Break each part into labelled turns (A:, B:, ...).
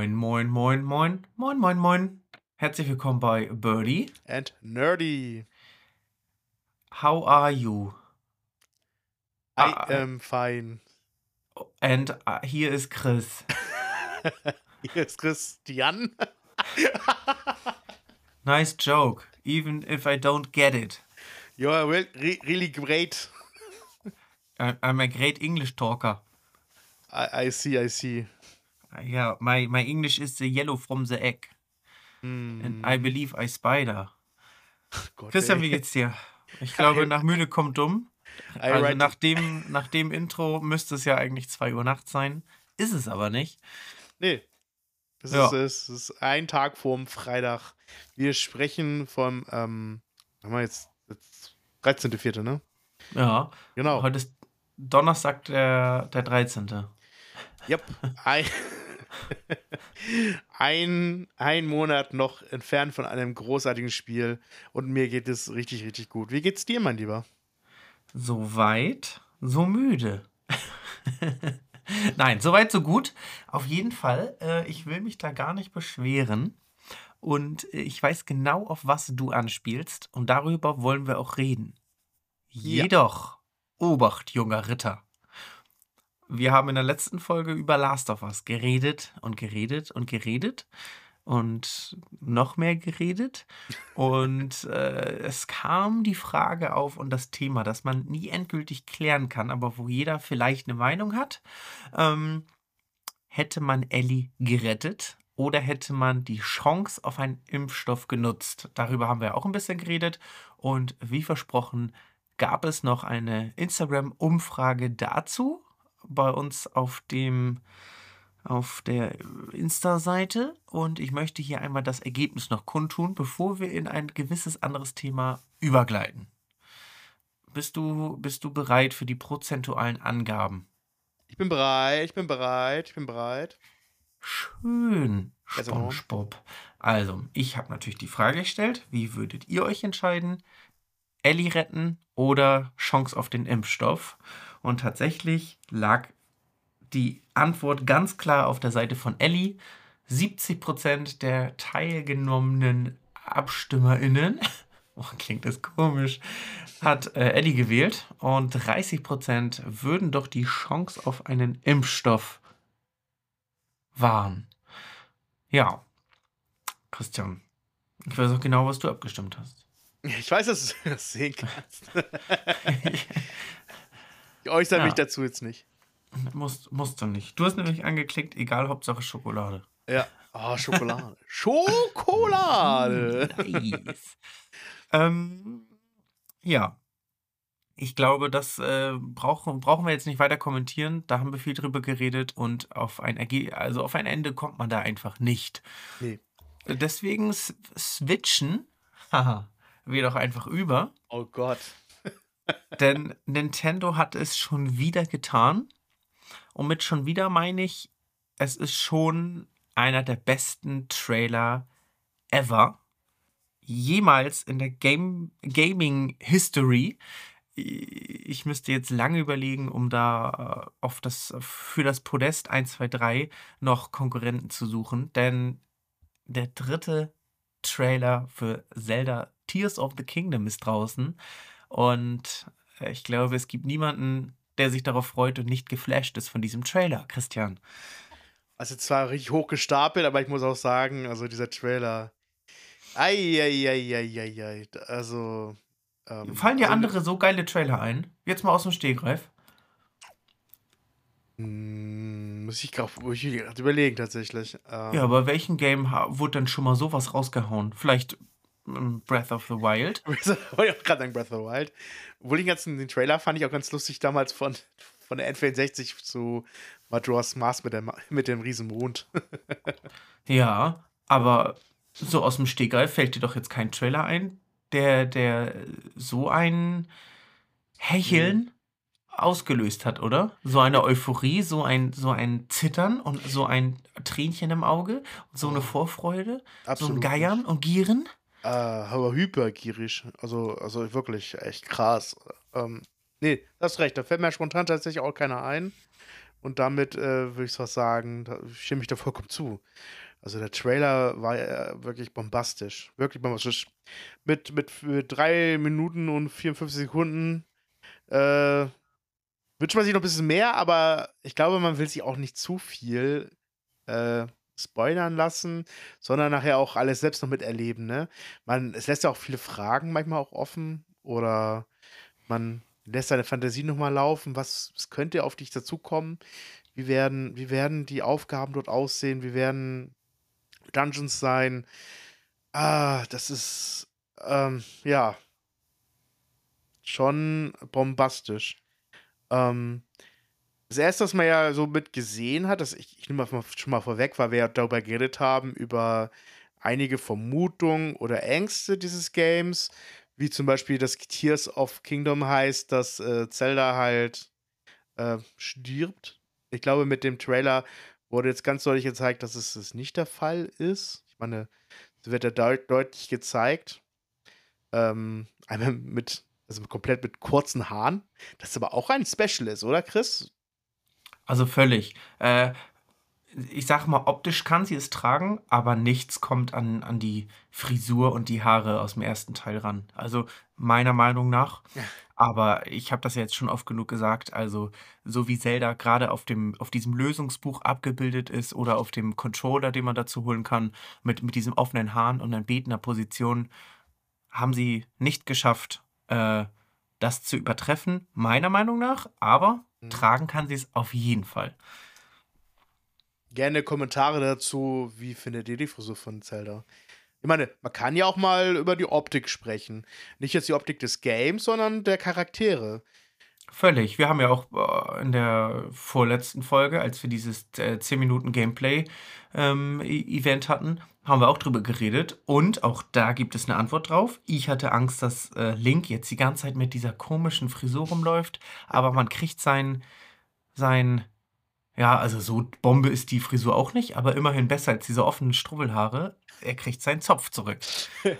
A: Moin, moin, moin, moin, moin, moin, moin. Herzlich willkommen bei Birdie.
B: And nerdy.
A: How are you?
B: I
A: Ah,
B: am fine.
A: And uh, here is Chris.
B: Hier ist Christian.
A: Nice joke, even if I don't get it.
B: You are re re really great.
A: I'm a great English talker.
B: I, I see, I see.
A: Yeah, my, my English is the yellow from the egg.
B: Hm,
A: And I believe I spider.
B: Gott,
A: Christian,
B: ey.
A: wie geht's dir? Ich glaube, nach müde kommt dumm. Also nach dem, nach dem Intro müsste es ja eigentlich 2 Uhr nachts sein. Ist es aber nicht.
B: Nee. Das
A: Ja.
B: ist, es ist ein Tag vorm Freitag. Wir sprechen vom, ähm, haben wir jetzt, jetzt 13.04., ne?
A: Ja.
B: Genau.
A: Heute ist Donnerstag, der, der 13.
B: Yep. Ein, ein, Monat noch entfernt von einem großartigen Spiel und mir geht es richtig, richtig gut. Wie geht's dir, mein Lieber?
A: So weit, so müde. Nein, so weit, so gut. Auf jeden Fall, äh, ich will mich da gar nicht beschweren. Und äh, ich weiß genau, auf was du anspielst. Und darüber wollen wir auch reden.
B: Ja.
A: Jedoch, Obacht, junger Ritter. Wir haben in der letzten Folge über Last of Us geredet und geredet und geredet und noch mehr geredet. Und äh, es kam die Frage auf und das Thema, das man nie endgültig klären kann, aber wo jeder vielleicht eine Meinung hat. Ähm, hätte man Ellie gerettet oder hätte man die Chance auf einen Impfstoff genutzt? Darüber haben wir auch ein bisschen geredet. Und wie versprochen, gab es noch eine Instagram-Umfrage dazu bei uns auf dem auf der Insta-Seite und ich möchte hier einmal das Ergebnis noch kundtun, bevor wir in ein gewisses anderes Thema übergleiten. Bist du, bist du bereit für die prozentualen Angaben?
B: Ich bin bereit, ich bin bereit, ich bin bereit.
A: Schön, SpongeBob. Also, ich habe natürlich die Frage gestellt, wie würdet ihr euch entscheiden? Ellie retten oder Chance auf den Impfstoff? Und tatsächlich lag die Antwort ganz klar auf der Seite von Ellie. 70% der teilgenommenen AbstimmerInnen, oh, klingt das komisch, hat äh, Ellie gewählt und 30% würden doch die Chance auf einen Impfstoff wahren. Ja, Christian, ich weiß auch genau, was du abgestimmt hast.
B: Ich weiß, dass du das sehen kannst. Ich äußere
A: Ja.
B: mich dazu jetzt nicht.
A: musst, musst du nicht. Du hast nämlich angeklickt, egal, Hauptsache Schokolade.
B: Ja. Oh, Schokolade. Schokolade!
A: Nice. ähm, ja. Ich glaube, das äh, brauchen, brauchen wir jetzt nicht weiter kommentieren. Da haben wir viel drüber geredet und auf ein, Erge also auf ein Ende kommt man da einfach nicht.
B: Nee.
A: Deswegen switchen haha, wir doch einfach über.
B: Oh Gott.
A: Denn Nintendo hat es schon wieder getan. Und mit schon wieder meine ich, es ist schon einer der besten Trailer ever. Jemals in der Game Gaming History. Ich müsste jetzt lange überlegen, um da äh, auf das, für das Podest 1, 2, 3 noch Konkurrenten zu suchen. Denn der dritte Trailer für Zelda Tears of the Kingdom ist draußen. Und äh, ich glaube, es gibt niemanden, der sich darauf freut und nicht geflasht ist von diesem Trailer, Christian.
B: Also zwar richtig hoch gestapelt, aber ich muss auch sagen, also dieser Trailer. Eieieiei. Also. Ähm,
A: Fallen dir
B: also,
A: andere so geile Trailer ein? Jetzt mal aus dem Stegreif.
B: Hm, muss ich gerade überlegen, tatsächlich. Ähm,
A: Ja, aber welchen Game wurde denn schon mal sowas rausgehauen? Vielleicht Breath of the Wild?
B: Wollte ich auch gerade sagen, Breath of the Wild. Obwohl den ganzen den Trailer fand ich auch ganz lustig damals von, von der N64 zu Majora's Mask mit, der, mit dem riesen Mond.
A: Ja, aber so aus dem Stegreif fällt dir doch jetzt kein Trailer ein, der, der so ein Hecheln ausgelöst hat, oder? So eine Euphorie, so ein, so ein Zittern und so ein Tränchen im Auge und so eine
B: Oh,
A: Vorfreude, so ein
B: absolut
A: Geiern und Gieren.
B: Äh, aber hypergierig. Also, also wirklich echt krass. Ähm, nee, das recht. Da fällt mir spontan tatsächlich auch keiner ein. und damit äh, würde ich was sagen, da stimme ich da vollkommen zu. Also der Trailer war ja wirklich bombastisch. Wirklich bombastisch. Mit, mit, mit 3 Minuten und 54 Sekunden äh, wünscht man sich noch ein bisschen mehr, aber ich glaube, man will sich auch nicht zu viel äh, spoilern lassen, sondern nachher auch alles selbst noch miterleben. Ne? Man, es lässt ja auch viele Fragen manchmal auch offen oder man lässt seine Fantasie nochmal laufen. Was, was könnte auf dich dazukommen? Wie werden, wie werden die Aufgaben dort aussehen? Wie werden Dungeons sein? Ah, das ist, ähm, ja, schon bombastisch. Ähm, das erste, was man ja so mit gesehen hat, das ich, ich nehme mal schon mal vorweg, weil wir ja darüber geredet haben, über einige Vermutungen oder Ängste dieses Games, wie zum Beispiel, dass Tears of Kingdom heißt, dass äh, Zelda halt äh, stirbt. Ich glaube, mit dem Trailer wurde jetzt ganz deutlich gezeigt, dass es das nicht der Fall ist. Ich meine, es wird ja deut deutlich gezeigt. Ähm, einmal mit, also komplett mit kurzen Haaren. Das aber auch ein Special ist, oder Chris?
A: Also völlig. Äh, ich sag mal, optisch kann sie es tragen, aber nichts kommt an, an die Frisur und die Haare aus dem ersten Teil ran. Also meiner Meinung nach. Ja. Aber ich habe das ja jetzt schon oft genug gesagt. Also, so wie Zelda gerade auf, auf diesem Lösungsbuch abgebildet ist oder auf dem Controller, den man dazu holen kann, mit, mit diesem offenen Hahn und in betender Position, haben sie nicht geschafft, äh, das zu übertreffen, meiner Meinung nach. Aber Mhm. Tragen kann sie es auf jeden Fall.
B: Gerne Kommentare dazu, wie findet ihr die Frisur von Zelda? Ich meine, man kann ja auch mal über die Optik sprechen. Nicht jetzt die Optik des Games, sondern der Charaktere.
A: Völlig. Wir haben ja auch äh, in der vorletzten Folge, als wir dieses äh, 10 Minuten Gameplay ähm, Event hatten, haben wir auch drüber geredet. Und auch da gibt es eine Antwort drauf. Ich hatte Angst, dass äh, Link jetzt die ganze Zeit mit dieser komischen Frisur rumläuft. Aber man kriegt sein, sein, ja, also so Bombe ist die Frisur auch nicht, aber immerhin besser als diese offenen Strubbelhaare. Er kriegt seinen Zopf zurück.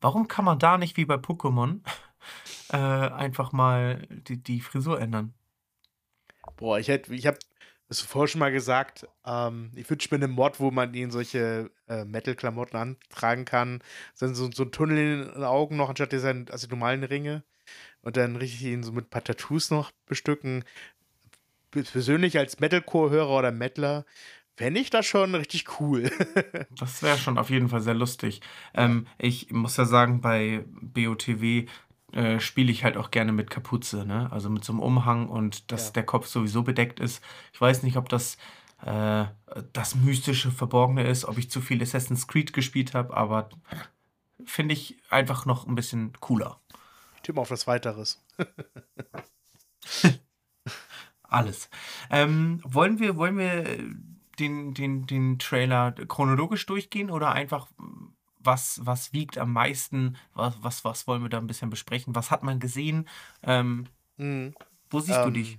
A: Warum kann man da nicht wie bei Pokémon äh, einfach mal die, die Frisur ändern.
B: Boah, ich hätte, ich habe das vorher schon mal gesagt, ähm, ich wünsche mir einen Mod, wo man ihn solche äh, Metal-Klamotten antragen kann. Dann so, so ein Tunnel in den Augen noch, anstatt dieser also die normalen Ringe. Und dann richtig ihn so mit ein paar Tattoos noch bestücken. Persönlich als Metalcore-Hörer oder Metaler fände ich das schon richtig cool.
A: das wäre schon auf jeden Fall sehr lustig. Ähm, ich muss ja sagen, bei BOTW äh, spiele ich halt auch gerne mit Kapuze, ne? Also mit so einem Umhang und dass ja. der Kopf sowieso bedeckt ist. Ich weiß nicht, ob das äh, das mystische Verborgene ist, ob ich zu viel Assassin's Creed gespielt habe, aber finde ich einfach noch ein bisschen cooler.
B: Ich tippe auf was weiteres.
A: Alles. Ähm, wollen wir, wollen wir den, den, den Trailer chronologisch durchgehen oder einfach was, was wiegt am meisten, was, was, was wollen wir da ein bisschen besprechen, was hat man gesehen, ähm, mhm. wo siehst ähm, du dich?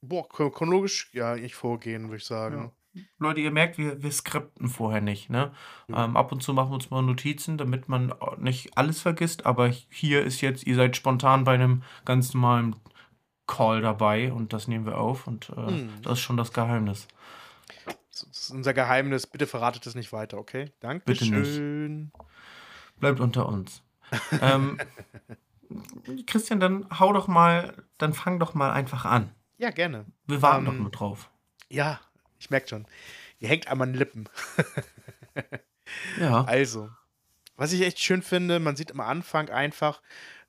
B: Boah, chronologisch, ja, ich vorgehen, würde ich sagen.
A: Ja. Leute, ihr merkt, wir, wir skripten vorher nicht. Ne? Ja. Ähm, ab und zu machen wir uns mal Notizen, damit man nicht alles vergisst. Aber hier ist jetzt, ihr seid spontan bei einem ganz normalen Call dabei und das nehmen wir auf. Und äh, mhm. das ist schon das Geheimnis.
B: Ist unser Geheimnis. Bitte verratet es nicht weiter, okay? Dankeschön.
A: Bleibt unter uns. ähm, Christian, dann hau doch mal, dann fang doch mal einfach an.
B: Ja, gerne.
A: Wir warten ähm, doch nur drauf.
B: Ja, ich merke schon. Ihr hängt an den Lippen. ja. Also, was ich echt schön finde, man sieht am Anfang einfach,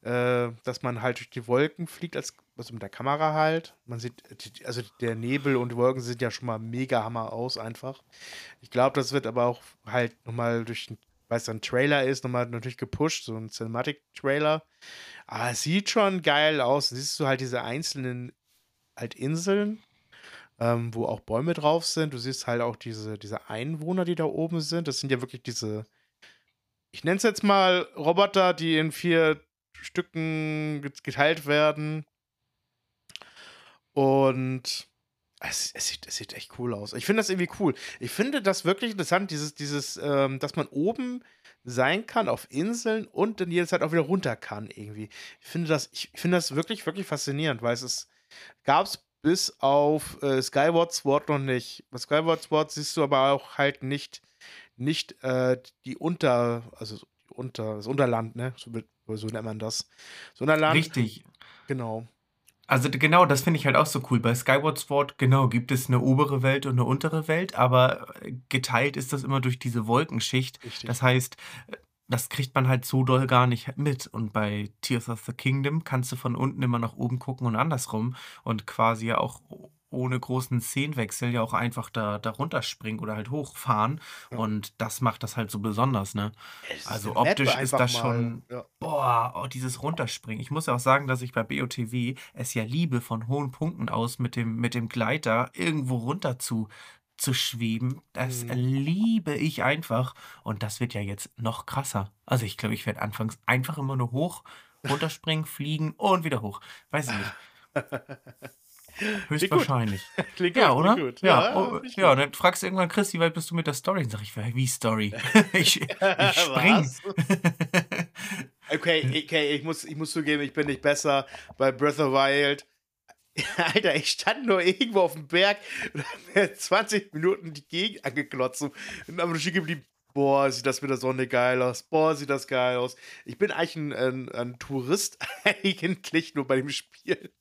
B: äh, dass man halt durch die Wolken fliegt, als, also mit der Kamera halt. Man sieht, also der Nebel und die Wolken sind ja schon mal mega Hammer aus einfach. Ich glaube, das wird aber auch halt nochmal durch, weil es ein Trailer ist, nochmal natürlich gepusht, so ein Cinematic-Trailer. Aber es sieht schon geil aus. Siehst du halt diese einzelnen halt Inseln, ähm, wo auch Bäume drauf sind. Du siehst halt auch diese, diese Einwohner, die da oben sind. Das sind ja wirklich diese, ich nenne es jetzt mal Roboter, die in vier Stücken geteilt werden. Und es, es, sieht, es sieht echt cool aus. Ich finde das irgendwie cool. Ich finde das wirklich interessant, dieses, dieses, ähm, dass man oben sein kann auf Inseln und dann jederzeit auch wieder runter kann irgendwie. Ich finde das, ich finde das wirklich, wirklich faszinierend, weil es gab es bis auf äh, Skyward Sword noch nicht. Bei Skyward Sword siehst du aber auch halt nicht, nicht äh, die Unter, also Unter, das Unterland, ne? So, so nennt man das. Das Unterland.
A: Richtig.
B: Genau.
A: Also genau, das finde ich halt auch so cool. Bei Skyward Sword, genau, gibt es eine obere Welt und eine untere Welt, aber äh, geteilt ist das immer durch diese Wolkenschicht.
B: Richtig.
A: Das heißt, äh, das kriegt man halt so doll gar nicht mit. Und bei Tears of the Kingdom kannst du von unten immer nach oben gucken und andersrum und quasi ja auch ohne großen Szenenwechsel ja auch einfach da, da runterspringen oder halt hochfahren.
B: Ja.
A: Und das macht das halt so besonders, ne? Also optisch ist das schon,
B: Ja.
A: boah, oh, dieses Runterspringen. Ich muss ja auch sagen, dass ich bei BOTW es ja liebe, von hohen Punkten aus mit dem, mit dem Gleiter irgendwo runter zu, zu schweben. Das
B: Mhm.
A: liebe ich einfach. Und das wird ja jetzt noch krasser. Also ich glaube, ich werde anfangs einfach immer nur hoch, runterspringen, fliegen und wieder hoch. Weiß ich nicht. Höchstwahrscheinlich.
B: Klingt
A: Ja,
B: gut,
A: oder?
B: gut.
A: Ja,
B: Ja,
A: oh,
B: ich
A: ja, und dann fragst du irgendwann, Chris, wie weit bist du mit der Story? Dann sag ich, wie Story? ich, ich spring.
B: Okay, okay, ich muss, ich muss zugeben, ich bin nicht besser bei Breath of Wild. Alter, ich stand nur irgendwo auf dem Berg und hab mir 20 Minuten die Gegend angeklotzt und am stehen geblieben. Boah, sieht das mit der Sonne geil aus. Boah, sieht das geil aus. Ich bin eigentlich ein, ein, ein Tourist, eigentlich nur bei dem Spiel.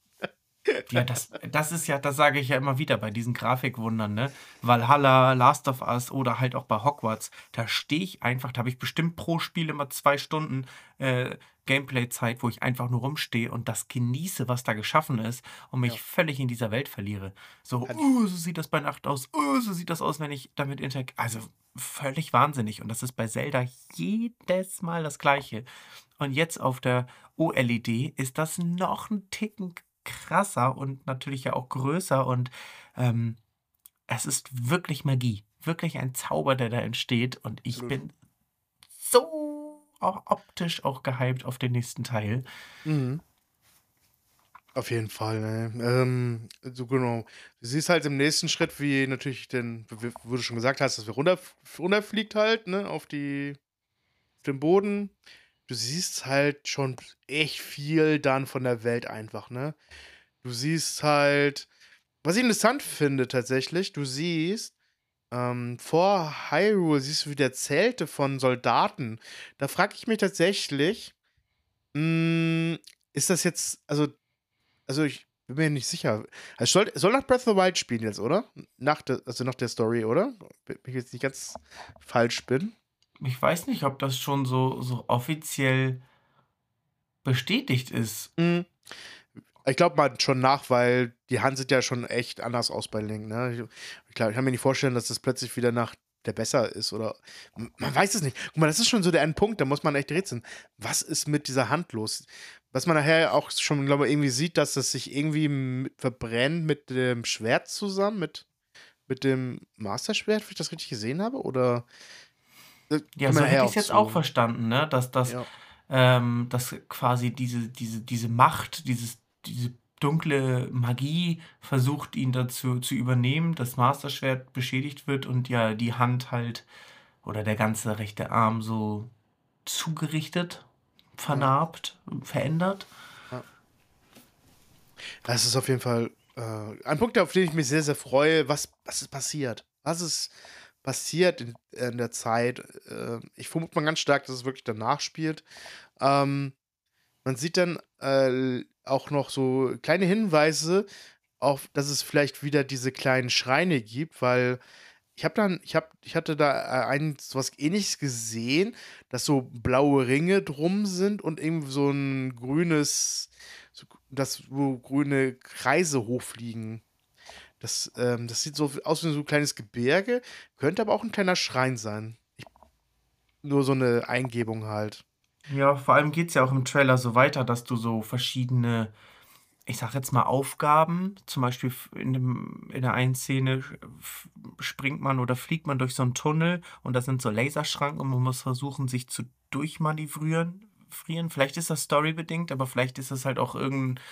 A: Ja, das, das ist ja, das sage ich ja immer wieder bei diesen Grafikwundern, ne? Valhalla, Last of Us oder halt auch bei Hogwarts, da stehe ich einfach, da habe ich bestimmt pro Spiel immer zwei Stunden äh, Gameplay-Zeit, wo ich einfach nur rumstehe und das genieße, was da geschaffen ist und mich
B: Ja.
A: völlig in dieser Welt verliere. So, oh, so sieht das bei Nacht aus, oh, so sieht das aus, wenn ich damit interagiere. Also völlig wahnsinnig und das ist bei Zelda jedes Mal das Gleiche. Und jetzt auf der OLED ist das noch ein Ticken krasser und natürlich ja auch größer und ähm, es ist wirklich Magie, wirklich ein Zauber, der da entsteht und ich bin so auch optisch auch gehypt auf den nächsten Teil.
B: Mhm. Auf jeden Fall, ne? Ähm, so genau. Du siehst halt im nächsten Schritt, wie natürlich den, wo du schon gesagt hast, dass wir runter, runterfliegt halt, ne, auf die, auf den Boden. Du siehst halt schon echt viel dann von der Welt einfach, ne? Du siehst halt, was ich interessant finde tatsächlich, du siehst, ähm, vor Hyrule siehst du wieder Zelte von Soldaten. Da frage ich mich tatsächlich, mh, ist das jetzt, also also ich bin mir nicht sicher. Also soll, soll nach Breath of the Wild spielen jetzt, oder? Nach der, also nach der Story, oder? Wenn ich jetzt nicht ganz falsch bin.
A: Ich weiß nicht, ob das schon so, so offiziell bestätigt ist.
B: Mhm. Ich glaube mal schon nach, weil die Hand sieht ja schon echt anders aus bei Link. Ne? Ich, glaub, ich kann mir nicht vorstellen, dass das plötzlich wieder nach der besser ist oder man weiß es nicht. Guck mal, das ist schon so der Endpunkt, da muss man echt rätseln. Was ist mit dieser Hand los? Was man nachher auch schon, glaube ich, irgendwie sieht, dass es sich irgendwie verbrennt mit dem Schwert zusammen, mit, mit dem Master-Schwert, wenn ich das richtig gesehen habe, oder?
A: Ja, so hätte ich es jetzt auch verstanden, ne? Dass das,
B: Ja.
A: ähm, dass quasi diese, diese, diese Macht, dieses, diese dunkle Magie versucht, ihn dazu zu übernehmen, das Masterschwert beschädigt wird und ja die Hand halt oder der ganze rechte Arm so zugerichtet, vernarbt, verändert.
B: Das ist auf jeden Fall äh, ein Punkt, auf den ich mich sehr, sehr freue. Was, was ist passiert? Was ist passiert in, in der Zeit? Äh, ich vermute mal ganz stark, dass es wirklich danach spielt. Ähm, man sieht dann äh, auch noch so kleine Hinweise auf, dass es vielleicht wieder diese kleinen Schreine gibt, weil ich habe dann, ich habe, ich hatte da äh, ein sowas ähnliches gesehen, dass so blaue Ringe drum sind und irgendwie so ein grünes, so, das, wo grüne Kreise hochfliegen. Das, ähm, das sieht so aus wie so ein kleines Gebirge, könnte aber auch ein kleiner Schrein sein. Ich, nur so eine Eingebung halt.
A: Ja, vor allem geht es ja auch im Trailer so weiter, dass du so verschiedene, ich sag jetzt mal, Aufgaben, zum Beispiel in, dem, in der einen Szene springt man oder fliegt man durch so einen Tunnel und da sind so Laserschranken und man muss versuchen, sich zu durchmanövrieren. frieren. Vielleicht ist das storybedingt, aber vielleicht ist das halt auch irgendein,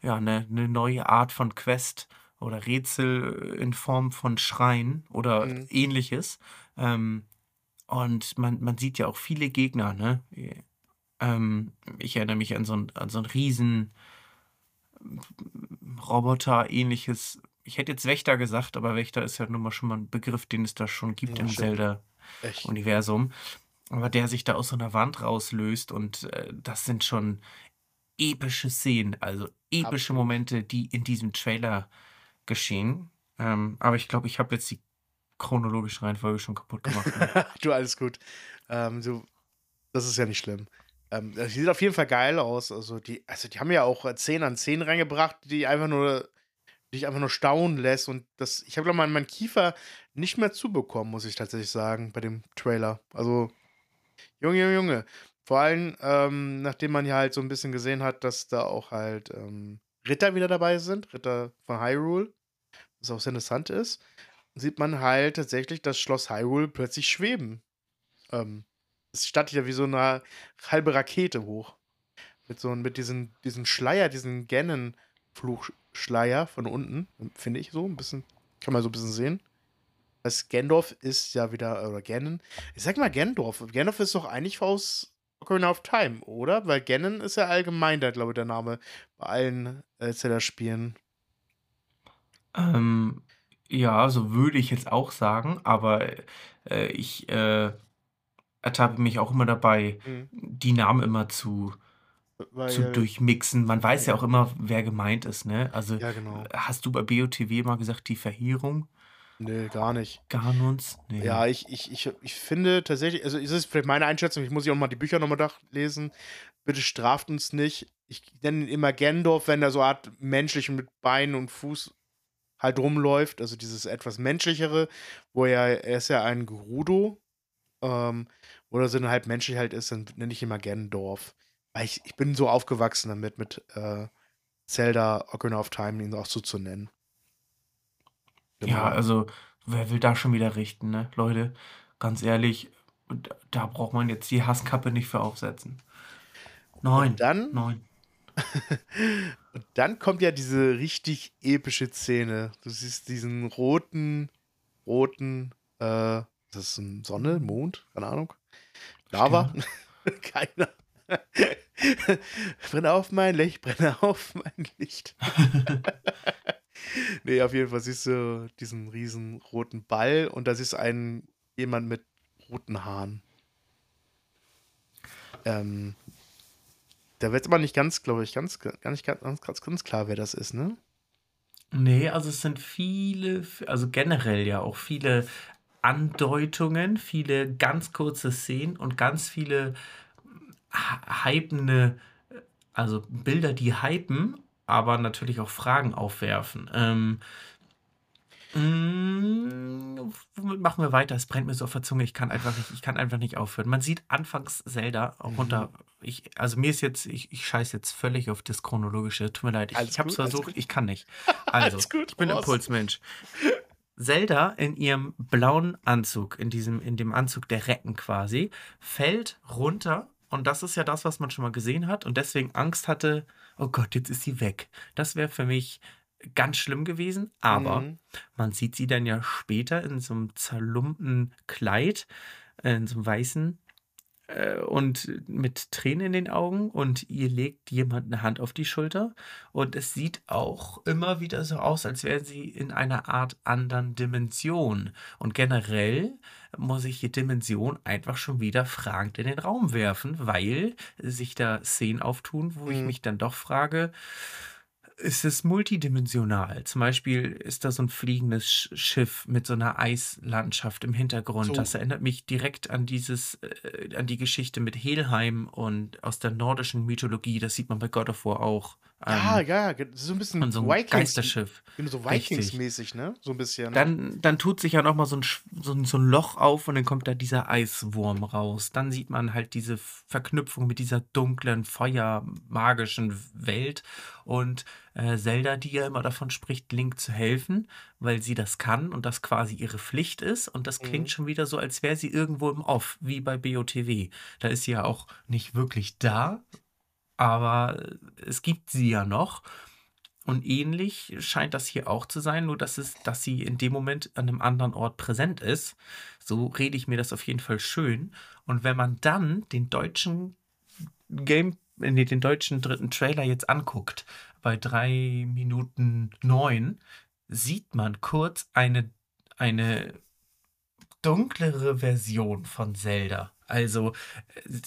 A: ja, eine, eine neue Art von Quest oder Rätsel in Form von Schrein oder
B: Mhm.
A: ähnliches. Ähm, und man, man sieht ja auch viele Gegner, ne? Ähm, ich erinnere mich an so, ein, an so einen riesen Roboter-ähnliches. Ich hätte jetzt Wächter gesagt, aber Wächter ist ja nun mal schon mal ein Begriff, den es da schon gibt
B: Ja,
A: im. Zelda-Universum. Aber der sich da aus so einer Wand rauslöst und äh, das sind schon epische Szenen, also epische
B: Absolut.
A: Momente, die in diesem Trailer geschehen. Ähm, aber ich glaube, ich habe jetzt die chronologische Reihenfolge schon kaputt gemacht. Ne?
B: du, alles gut. Ähm, so, das ist ja nicht schlimm. Ähm, das sieht auf jeden Fall geil aus. Also die, also die haben ja auch 10 an 10 reingebracht, die einfach nur, dich einfach nur staunen lässt. Und das, ich habe glaube mal meinen Kiefer nicht mehr zubekommen, muss ich tatsächlich sagen, bei dem Trailer. Also, Junge, Junge, Junge. Vor allem, ähm, nachdem man ja halt so ein bisschen gesehen hat, dass da auch halt ähm, Ritter wieder dabei sind, Ritter von Hyrule, was auch sehr interessant ist, sieht man halt tatsächlich das Schloss Hyrule plötzlich schweben. Ähm, es startet ja wie so eine halbe Rakete hoch. Mit so mit diesen, diesen Schleier, diesen Ganon-Fluchschleier von unten, finde ich so ein bisschen, kann man so ein bisschen sehen. Das Gandorf ist ja wieder, oder Ganon. Ich sag mal Gandorf. Gandorf ist doch eigentlich aus Ocarina of Time, oder? Weil Ganon ist ja allgemein, da glaube ich, der Name bei allen äh, Zelda-Spielen.
A: Ähm, ja, so würde ich jetzt auch sagen, aber äh, ich äh, ertappe mich auch immer dabei,
B: Mhm.
A: die Namen immer zu, zu
B: Weil,
A: durchmixen. Man weiß ja auch immer, wer gemeint ist, ne? Also
B: ja, genau.
A: hast du bei BOTW mal gesagt, die Verheerung
B: Nee, gar nicht.
A: Ganons? Nee.
B: Ja, ich, ich, ich, ich finde tatsächlich, also es ist vielleicht meine Einschätzung, ich muss ja auch mal die Bücher nochmal lesen. Bitte straft uns nicht. Ich nenne ihn immer Gendorf, wenn er so eine Art menschlich mit Bein und Fuß halt rumläuft. Also dieses etwas menschlichere, wo er, er ist ja ein Gerudo. Ähm, wo er so halt menschlich halt ist, dann nenne ich ihn immer Gendorf. Weil ich, ich bin so aufgewachsen damit, mit äh, Zelda Ocarina of Time ihn auch so zu nennen. Genau.
A: Ja, also wer will da schon wieder richten, ne? Leute, ganz ehrlich, da- da braucht man jetzt die Hasskappe nicht für aufsetzen. Nein,
B: Und dann
A: nein.
B: Und dann kommt ja diese richtig epische Szene. Du siehst diesen roten, roten, äh, ist das ein Sonne, Mond? Keine Ahnung. Lava? Keiner. brenne auf mein Licht, brenne auf mein Licht. nee, auf jeden Fall siehst du diesen riesen roten Ball und da siehst du einen, jemand mit roten Haaren. Ähm, da wird aber nicht ganz, glaube ich, ganz, gar nicht ganz, ganz, ganz klar, wer das ist, ne?
A: Nee, also es sind viele, also generell ja auch viele Andeutungen, viele ganz kurze Szenen und ganz viele hypende, also Bilder, die hypen, aber natürlich auch Fragen aufwerfen. Ähm, mm, womit machen wir weiter? Es brennt mir so auf der Zunge. Ich kann einfach nicht, ich kann einfach nicht aufhören. Man sieht anfangs Zelda
B: Mhm.
A: runter. Ich, also mir ist jetzt, ich, ich scheiße jetzt völlig auf das Chronologische. Tut mir leid. Ich, ich habe es versucht, ich kann nicht. Also,
B: gut,
A: ich bin. Impulsmensch. Zelda in ihrem blauen Anzug, in diesem, in dem Anzug der Recken quasi, fällt runter. Und das ist ja das, was man schon mal gesehen hat. Und deswegen Angst hatte, oh Gott, jetzt ist sie weg. Das wäre für mich ganz schlimm gewesen. Aber
B: Mhm.
A: man sieht sie dann ja später in so einem zerlumpten Kleid, äh, in so einem weißen äh, und mit Tränen in den Augen und ihr legt jemand eine Hand auf die Schulter und es sieht auch immer wieder so aus, als wäre sie in einer Art anderen Dimension. Und generell muss ich die Dimension einfach schon wieder fragend in den Raum werfen, weil sich da Szenen auftun, wo ich
B: Mhm.
A: mich dann doch frage, ist es multidimensional? Zum Beispiel ist da so ein fliegendes Sch- Schiff mit so einer Eislandschaft im Hintergrund.
B: So.
A: Das erinnert mich direkt an dieses, äh, an die Geschichte mit Helheim und aus der nordischen Mythologie. Das sieht man bei God of War auch.
B: Ja,
A: Ähm,
B: ja, so ein bisschen
A: so einem
B: Vikings,
A: Geisterschiff.
B: so. Vikings-mäßig, ne? So ein bisschen.
A: Dann, dann tut sich ja nochmal so ein, so, ein, so ein Loch auf und dann kommt da dieser Eiswurm raus. Dann sieht man halt diese Verknüpfung mit dieser dunklen, feuermagischen Welt. Und äh, Zelda, die ja immer davon spricht, Link zu helfen, weil sie das kann und das quasi ihre Pflicht ist. Und das klingt
B: Mhm.
A: schon wieder so, als wäre sie irgendwo im Off, wie bei BOTW. Da ist sie ja auch nicht wirklich da, aber es gibt sie ja noch. Und ähnlich scheint das hier auch zu sein, nur dass, es, dass sie in dem Moment an einem anderen Ort präsent ist. So rede ich mir das auf jeden Fall schön. Und wenn man dann den deutschen Game, nee, den deutschen dritten Trailer jetzt anguckt, bei 3 Minuten 9 sieht man kurz eine, eine dunklere Version von Zelda. Also, äh,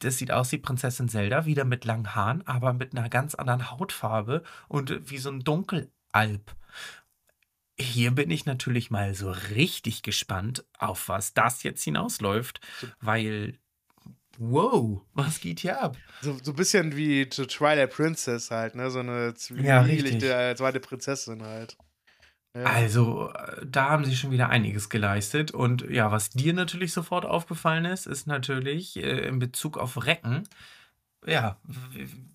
A: das sieht aus wie Prinzessin Zelda, wieder mit langen Haaren, aber mit einer ganz anderen Hautfarbe und wie so ein Dunkelalb. Hier bin ich natürlich mal so richtig gespannt, auf was das jetzt hinausläuft, weil, wow, was geht hier ab?
B: So, so ein bisschen wie to Twilight Princess halt, ne? So eine
A: Ja,
B: zwielichte äh, zweite Prinzessin halt. Ja.
A: Also, äh, da haben sie schon wieder einiges geleistet. Und ja, was dir natürlich sofort aufgefallen ist, ist natürlich äh, in Bezug auf Recken. Ja,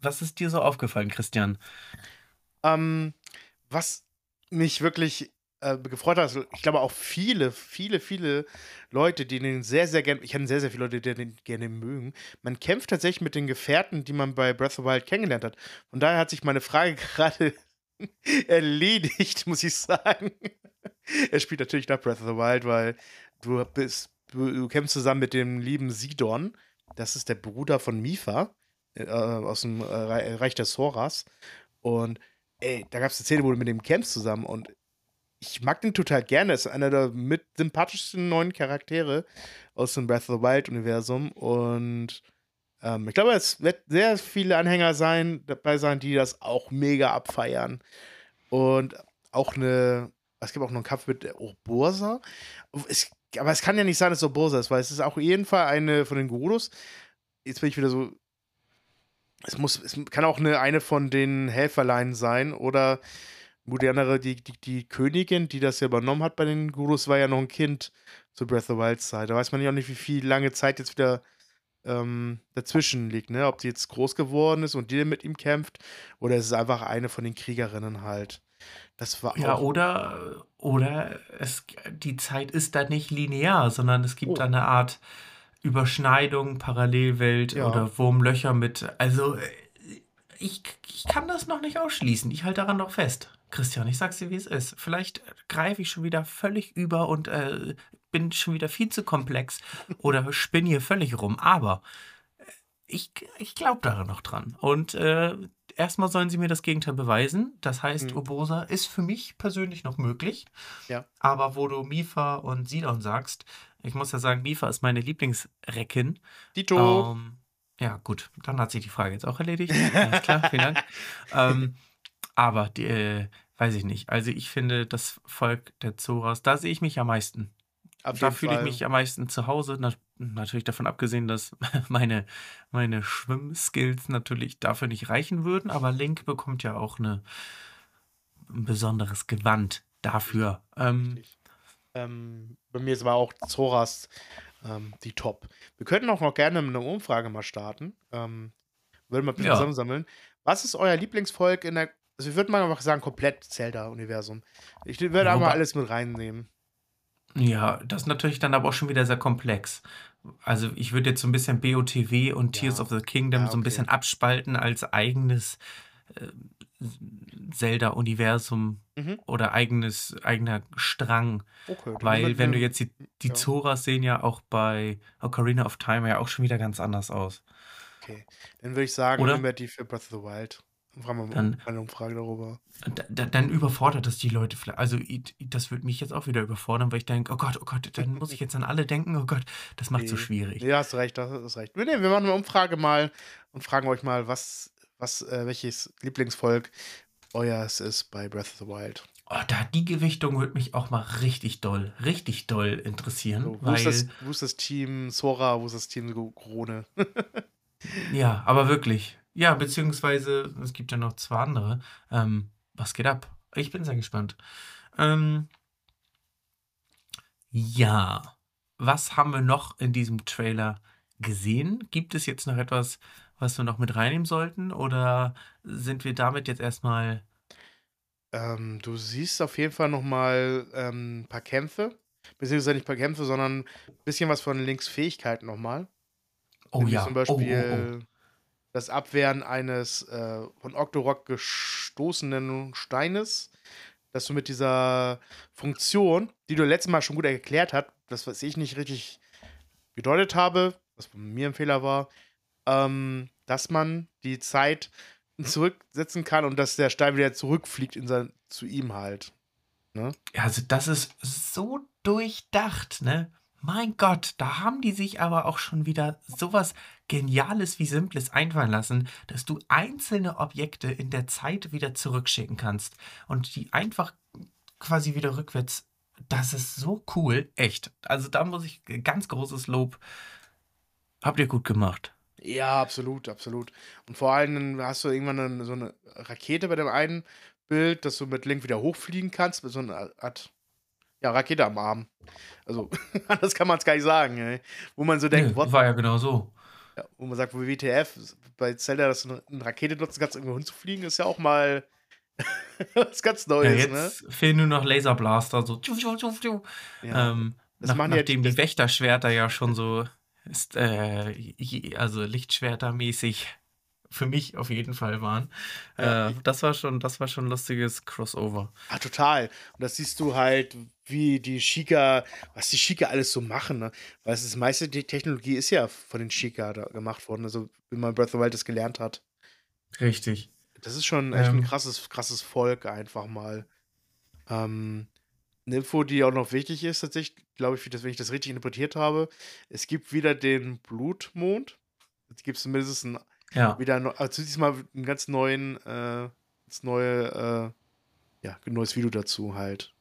A: was ist dir so aufgefallen, Christian?
B: Ähm, was mich wirklich äh, gefreut hat, also ich glaube auch viele, viele, viele Leute, die den sehr, sehr gerne, ich kenne sehr, sehr viele Leute, die den gerne mögen. Man kämpft tatsächlich mit den Gefährten, die man bei Breath of the Wild kennengelernt hat. Von daher hat sich meine Frage gerade erledigt, muss ich sagen. er spielt natürlich nach Breath of the Wild, weil du bist, du, du kämpfst zusammen mit dem lieben Sidon. Das ist der Bruder von Mifa äh, aus dem äh, Re- Reich der Soras. Und ey, da gab es eine Szene, wo du mit dem kämpfst zusammen und ich mag den total gerne. Ist einer der mit sympathischsten neuen Charaktere aus dem Breath of the Wild-Universum. Und ähm, ich glaube, es wird sehr viele Anhänger sein, dabei sein, die das auch mega abfeiern. Und auch eine, es gibt auch noch einen Kampf mit der Urbosa. Es, aber es kann ja nicht sein, dass es Urbosa ist, weil es ist auch jeden Fall eine von den Gurus. Jetzt bin ich wieder so. Es muss, es kann auch eine, eine von den Helferlein sein oder gut, die andere, die, die, die Königin, die das ja übernommen hat bei den Gurus, war ja noch ein Kind zu Breath of the Wild Zeit. Da weiß man ja auch nicht, wie viel lange Zeit jetzt wieder ähm, dazwischen liegt, ne? Ob die jetzt groß geworden ist und die mit ihm kämpft, oder es ist einfach eine von den Kriegerinnen halt. Das war
A: Ja, oder, oder es, die Zeit ist da nicht linear, sondern es gibt
B: Oh.
A: da eine Art Überschneidung, Parallelwelt
B: Ja.
A: oder Wurmlöcher mit. Also, ich, ich kann das noch nicht ausschließen. Ich halte daran noch fest. Christian, ich sag's dir, wie es ist. Vielleicht greife ich schon wieder völlig über und äh, bin schon wieder viel zu komplex oder spinne hier völlig rum. Aber äh, ich, ich glaube daran noch dran. Und äh, erstmal sollen sie mir das Gegenteil beweisen. Das heißt,
B: Mhm.
A: Urbosa ist für mich persönlich noch möglich.
B: Ja.
A: Aber wo du Mifa und Sidon sagst, ich muss ja sagen, Mifa ist meine Lieblingsreckin.
B: Dito.
A: Ähm, ja, gut, dann hat sich die Frage jetzt auch erledigt. Alles klar, vielen Dank. Ähm, aber, die, äh, weiß ich nicht. Also, ich finde, das Volk der Zoras, da sehe ich mich am meisten.
B: Auf
A: Da fühle ich mich am meisten zu Hause. Na, natürlich davon abgesehen, dass meine, meine Schwimmskills natürlich dafür nicht reichen würden. Aber Link bekommt ja auch eine, ein besonderes Gewand dafür. Ähm.
B: Ähm, bei mir ist aber auch Zoras ähm, die Top. Wir könnten auch noch gerne eine Umfrage mal starten. Ähm, würden wir ein bisschen
A: Ja.
B: zusammensammeln. Was ist euer Lieblingsvolk in der. Also, ich würde mal einfach sagen, komplett Zelda-Universum. Ich würde aber alles mit reinnehmen.
A: Ja, das ist natürlich dann aber auch schon wieder sehr komplex. Also ich würde jetzt so ein bisschen BOTW und Tears
B: Ja.
A: of the Kingdom
B: Ja,
A: so ein
B: okay.
A: bisschen abspalten als eigenes äh, Zelda-Universum
B: Mhm.
A: oder eigenes, eigener Strang.
B: Okay. dann
A: Weil wenn du jetzt die, die
B: ja.
A: Zoras sehen ja auch bei Ocarina of Time ja auch schon wieder ganz anders aus.
B: Okay. Dann würde ich sagen,
A: Oder?
B: nehmen wir die für Breath of the Wild. Dann fragen wir mal
A: Dann-
B: eine Umfrage darüber.
A: Da, da, dann überfordert das die Leute vielleicht. Also das würde mich jetzt auch wieder überfordern, weil ich denke, oh Gott, oh Gott, dann muss ich jetzt an alle denken, oh Gott, das macht so
B: Nee.
A: schwierig.
B: Ja, hast recht, das ist recht. Wir, nehmen, wir machen eine Umfrage mal und fragen euch mal, was, was, äh, welches Lieblingsvolk euers ist bei Breath of the Wild.
A: Oh, da die Gewichtung würde mich auch mal richtig doll, richtig doll interessieren,
B: So, wo, ist das, wo ist das Team Sora, wo ist das Team Krone?
A: ja, aber wirklich, ja, beziehungsweise es gibt ja noch zwei andere. Ähm, was geht ab? Ich bin sehr gespannt. Ähm, ja, was haben wir noch in diesem Trailer gesehen? Gibt es jetzt noch etwas, was wir noch mit reinnehmen sollten, oder sind wir damit jetzt erstmal
B: Ähm, du siehst auf jeden Fall nochmal ähm, ein paar Kämpfe. Beziehungsweise nicht ein paar Kämpfe, sondern ein bisschen was von Links Fähigkeiten nochmal.
A: Oh
B: Nämlich
A: ja,
B: Zum
A: oh, oh,
B: Beispiel
A: oh.
B: Das Abwehren eines äh, von Octorok gestoßenen Steines. Dass du mit dieser Funktion, die du letztes Mal schon gut erklärt hast, das, was ich nicht richtig gedeutet habe, was bei mir ein Fehler war, ähm, dass man die Zeit zurücksetzen kann und dass der Stein wieder zurückfliegt in sein, zu ihm halt. Ne?
A: Also das ist so durchdacht, ne? Mein Gott, da haben die sich aber auch schon wieder sowas Geniales wie Simples einfallen lassen, dass du einzelne Objekte in der Zeit wieder zurückschicken kannst und die einfach quasi wieder rückwärts. Das ist so cool, echt. Also da muss ich ganz großes Lob. Habt ihr gut gemacht.
B: Ja, absolut, absolut. Und vor allem hast du irgendwann eine, so eine Rakete bei dem einen Bild, dass du mit Link wieder hochfliegen kannst, mit so einer Art ja, Rakete am Arm. Also, anders kann man es gar nicht sagen, ey. Wo man so denkt,
A: Nee, war ja genau so.
B: Ja, wo man sagt, wo WTF, bei Zelda, dass du eine Rakete nutzen kannst, irgendwo hinzufliegen, ist ja auch mal was ganz
A: Ja,
B: Neues, ne?
A: jetzt fehlen nur noch Laserblaster, so.
B: Ja,
A: Ähm,
B: das
A: nach,
B: ja
A: nachdem
B: die,
A: die Wächterschwerter ja schon so ist, äh, also Lichtschwertermäßig für mich auf jeden Fall waren.
B: ja,
A: Äh, das war schon, das war schon ein lustiges Crossover.
B: ah, total. Und das siehst du halt, wie die Shika, was die Shika alles so machen, ne? Weil das meiste, die Technologie ist ja von den Shika da gemacht worden, also wie man Breath of the Wild das gelernt hat.
A: Richtig.
B: Das ist schon echt ein
A: Ähm,
B: krasses, krasses Volk einfach mal. Ähm, eine Info, die auch noch wichtig ist, tatsächlich, glaube ich, wenn ich das richtig interpretiert habe, es gibt wieder den Blutmond. Jetzt gibt es mindestens ein,
A: ja.
B: wieder, also diesmal einen ganz neuen, äh, neue, äh, ja, ein neues Video dazu halt,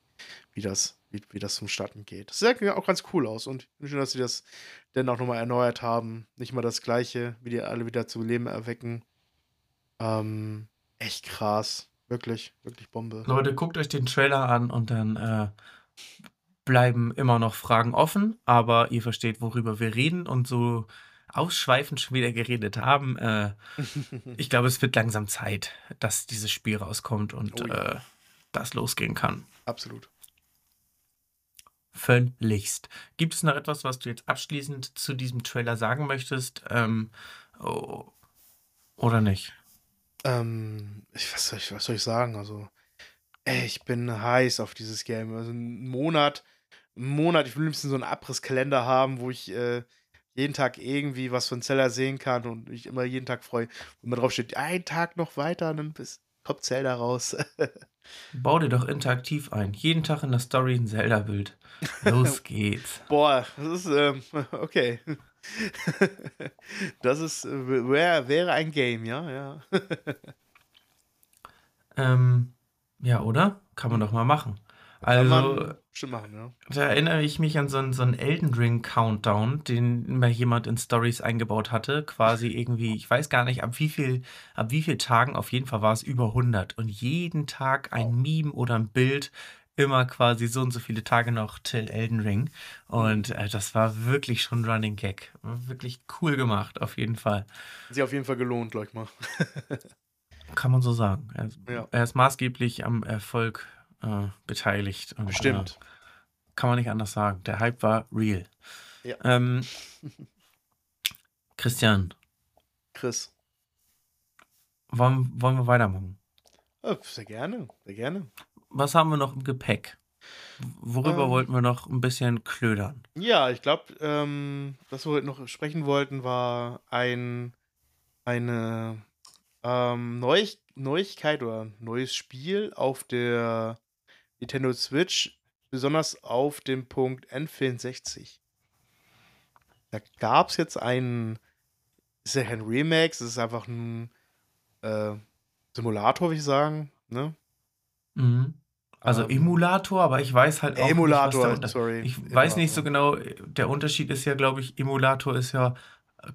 B: wie das, wie, wie das vonstatten geht. Das sieht ja auch ganz cool aus und schön, dass sie das dann auch nochmal erneuert haben. Nicht mal das gleiche, wie die alle wieder zu Leben erwecken. Ähm, echt krass. Wirklich, wirklich Bombe.
A: Leute, guckt euch den Trailer an und dann äh, bleiben immer noch Fragen offen, aber ihr versteht, worüber wir reden und so ausschweifend schon wieder geredet haben. Äh, ich glaube, es wird langsam Zeit, dass dieses Spiel rauskommt und
B: Oh ja,
A: äh, das losgehen kann.
B: absolut.
A: Völligst. Gibt es noch etwas, was du jetzt abschließend zu diesem Trailer sagen möchtest? Ähm, oh, oder nicht?
B: Ähm, ich, was soll ich, was soll ich sagen? Also, ey, ich bin heiß auf dieses Game. Also, einen Monat, einen Monat, ich will am liebsten so einen Abrisskalender haben, wo ich äh, jeden Tag irgendwie was von Zelda sehen kann und mich immer jeden Tag freue, wo immer drauf steht, ein Tag noch weiter, dann bis, kommt Zelda raus.
A: Bau dir doch interaktiv ein. Jeden Tag in der Story ein Zelda-Bild. Los geht's.
B: Boah, das ist, ähm, okay. Das ist, äh, wär, wäre ein Game, ja, ja.
A: Ähm, ja, oder? Kann man doch mal machen. Also,
B: bestimmt machen, ja.
A: da erinnere ich mich an so einen, so einen Elden Ring Countdown, den mal jemand in Stories eingebaut hatte. Quasi irgendwie, ich weiß gar nicht, ab wie viel, ab wie viel Tagen, auf jeden Fall war es über 100. Und jeden Tag ein Meme oder ein Bild, immer quasi so und so viele Tage noch till Elden Ring. Und äh, das war wirklich schon Running Gag. Wirklich cool gemacht, auf jeden Fall.
B: Hat sich auf jeden Fall gelohnt, gleich mal.
A: Kann man so sagen. Er,
B: Ja,
A: er ist maßgeblich am Erfolg äh, beteiligt und äh,
B: bestimmt.
A: kann man nicht anders sagen. Der Hype war real.
B: Ja.
A: Ähm, Christian,
B: Chris.
A: wollen, wollen wir weitermachen?
B: Ja, sehr gerne, sehr gerne.
A: Was haben wir noch im Gepäck? Worüber
B: Ähm,
A: wollten wir noch ein bisschen klödern?
B: ja, ich glaube, ähm, was wir heute noch sprechen wollten, war ein, eine ähm, Neu Neuigkeit oder neues Spiel auf der Nintendo Switch, besonders auf dem Punkt N64. Da gab es jetzt einen, ist ja kein Remake, es ist einfach ein äh, Simulator, würde ich sagen. Ne?
A: Mhm. Also
B: Ähm,
A: Emulator, aber ich weiß halt auch nicht, was der
B: Emulator, sorry,
A: Ich weiß nicht so
B: Emulator.
A: genau, der Unterschied ist ja, glaube ich, Emulator ist ja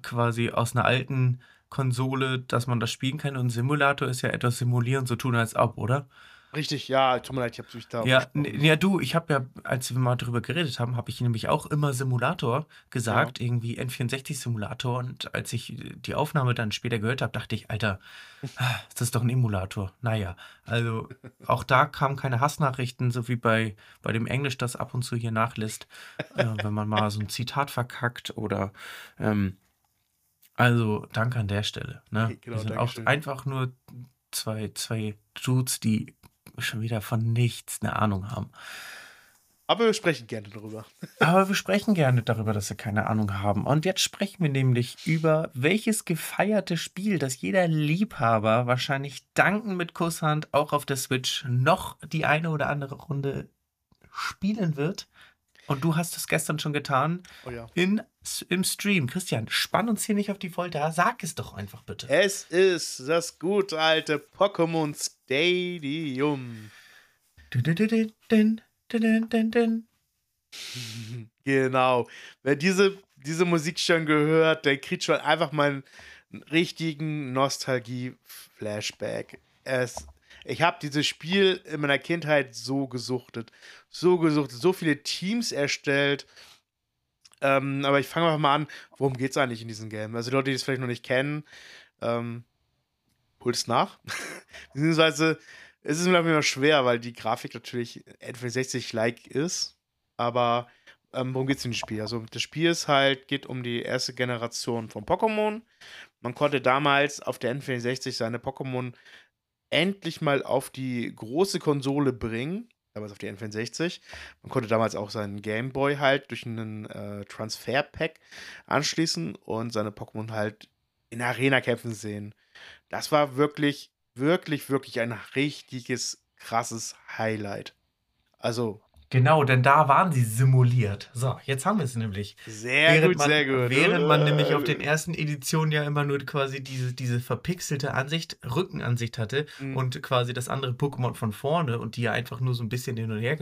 A: quasi aus einer alten Konsole, dass man das spielen kann und Simulator ist ja etwas simulieren, so tun als ob, oder?
B: Richtig, ja, tut mir leid, ich habe mich da
A: Ja, ja, du, ich habe ja, als wir mal drüber geredet haben, habe ich nämlich auch immer Simulator
B: Ja.
A: gesagt, irgendwie N64-Simulator. Und als ich die Aufnahme dann später gehört habe, dachte ich, Alter, das ist doch ein Emulator. Naja, also auch da kamen keine Hassnachrichten, so wie bei, bei dem Englisch, das ab und zu hier nachlässt, äh, wenn man mal so ein Zitat verkackt oder ähm, also danke an der Stelle. Ne? Wir
B: Genau,
A: sind auch
B: Dankeschön.
A: einfach nur zwei, zwei Dudes, die schon wieder von nichts eine Ahnung haben.
B: Aber wir sprechen gerne darüber.
A: Aber wir sprechen gerne darüber, dass wir keine Ahnung haben. Und jetzt sprechen wir nämlich über welches gefeierte Spiel, das jeder Liebhaber wahrscheinlich danken mit Kusshand auch auf der Switch noch die eine oder andere Runde spielen wird. Und du hast es gestern schon getan
B: Oh ja.
A: in, im Stream. Christian, spann uns hier nicht auf die Folter. Sag es doch einfach bitte.
B: Es ist das gute alte Pokémon Stadium.
A: Dun, dun, dun.
B: Genau. Wer diese, diese Musik schon gehört, der kriegt schon einfach mal einen richtigen Nostalgie-Flashback. Es, ich habe dieses Spiel in meiner Kindheit so gesuchtet. So gesuchtet, so viele Teams erstellt. Ähm, aber ich fange einfach mal an, worum geht es eigentlich in diesem Game? Also Leute, die es vielleicht noch nicht kennen, ähm, es nach. Beziehungsweise es ist mir immer schwer, weil die Grafik natürlich N64-like ist. Aber ähm, worum geht es in dem Spiel? Also das Spiel ist halt, geht um die erste Generation von Pokémon. Man konnte damals auf der N64 seine Pokémon endlich mal auf die große Konsole bringen. Damals auf die N64. Man konnte damals auch seinen Game Boy halt durch einen äh, Transfer-Pack anschließen und seine Pokémon halt in Arena-Kämpfen sehen. Das war wirklich, wirklich, wirklich ein richtiges, krasses Highlight. Also,
A: Genau, denn da waren sie simuliert. So, jetzt haben wir es nämlich.
B: sehr
A: während
B: gut,
A: man,
B: sehr gut.
A: Während man nämlich auf den ersten Editionen ja immer nur quasi diese, diese verpixelte Ansicht, Rückenansicht hatte
B: Mhm.
A: und quasi das andere Pokémon von vorne und die ja einfach nur so ein bisschen hin und her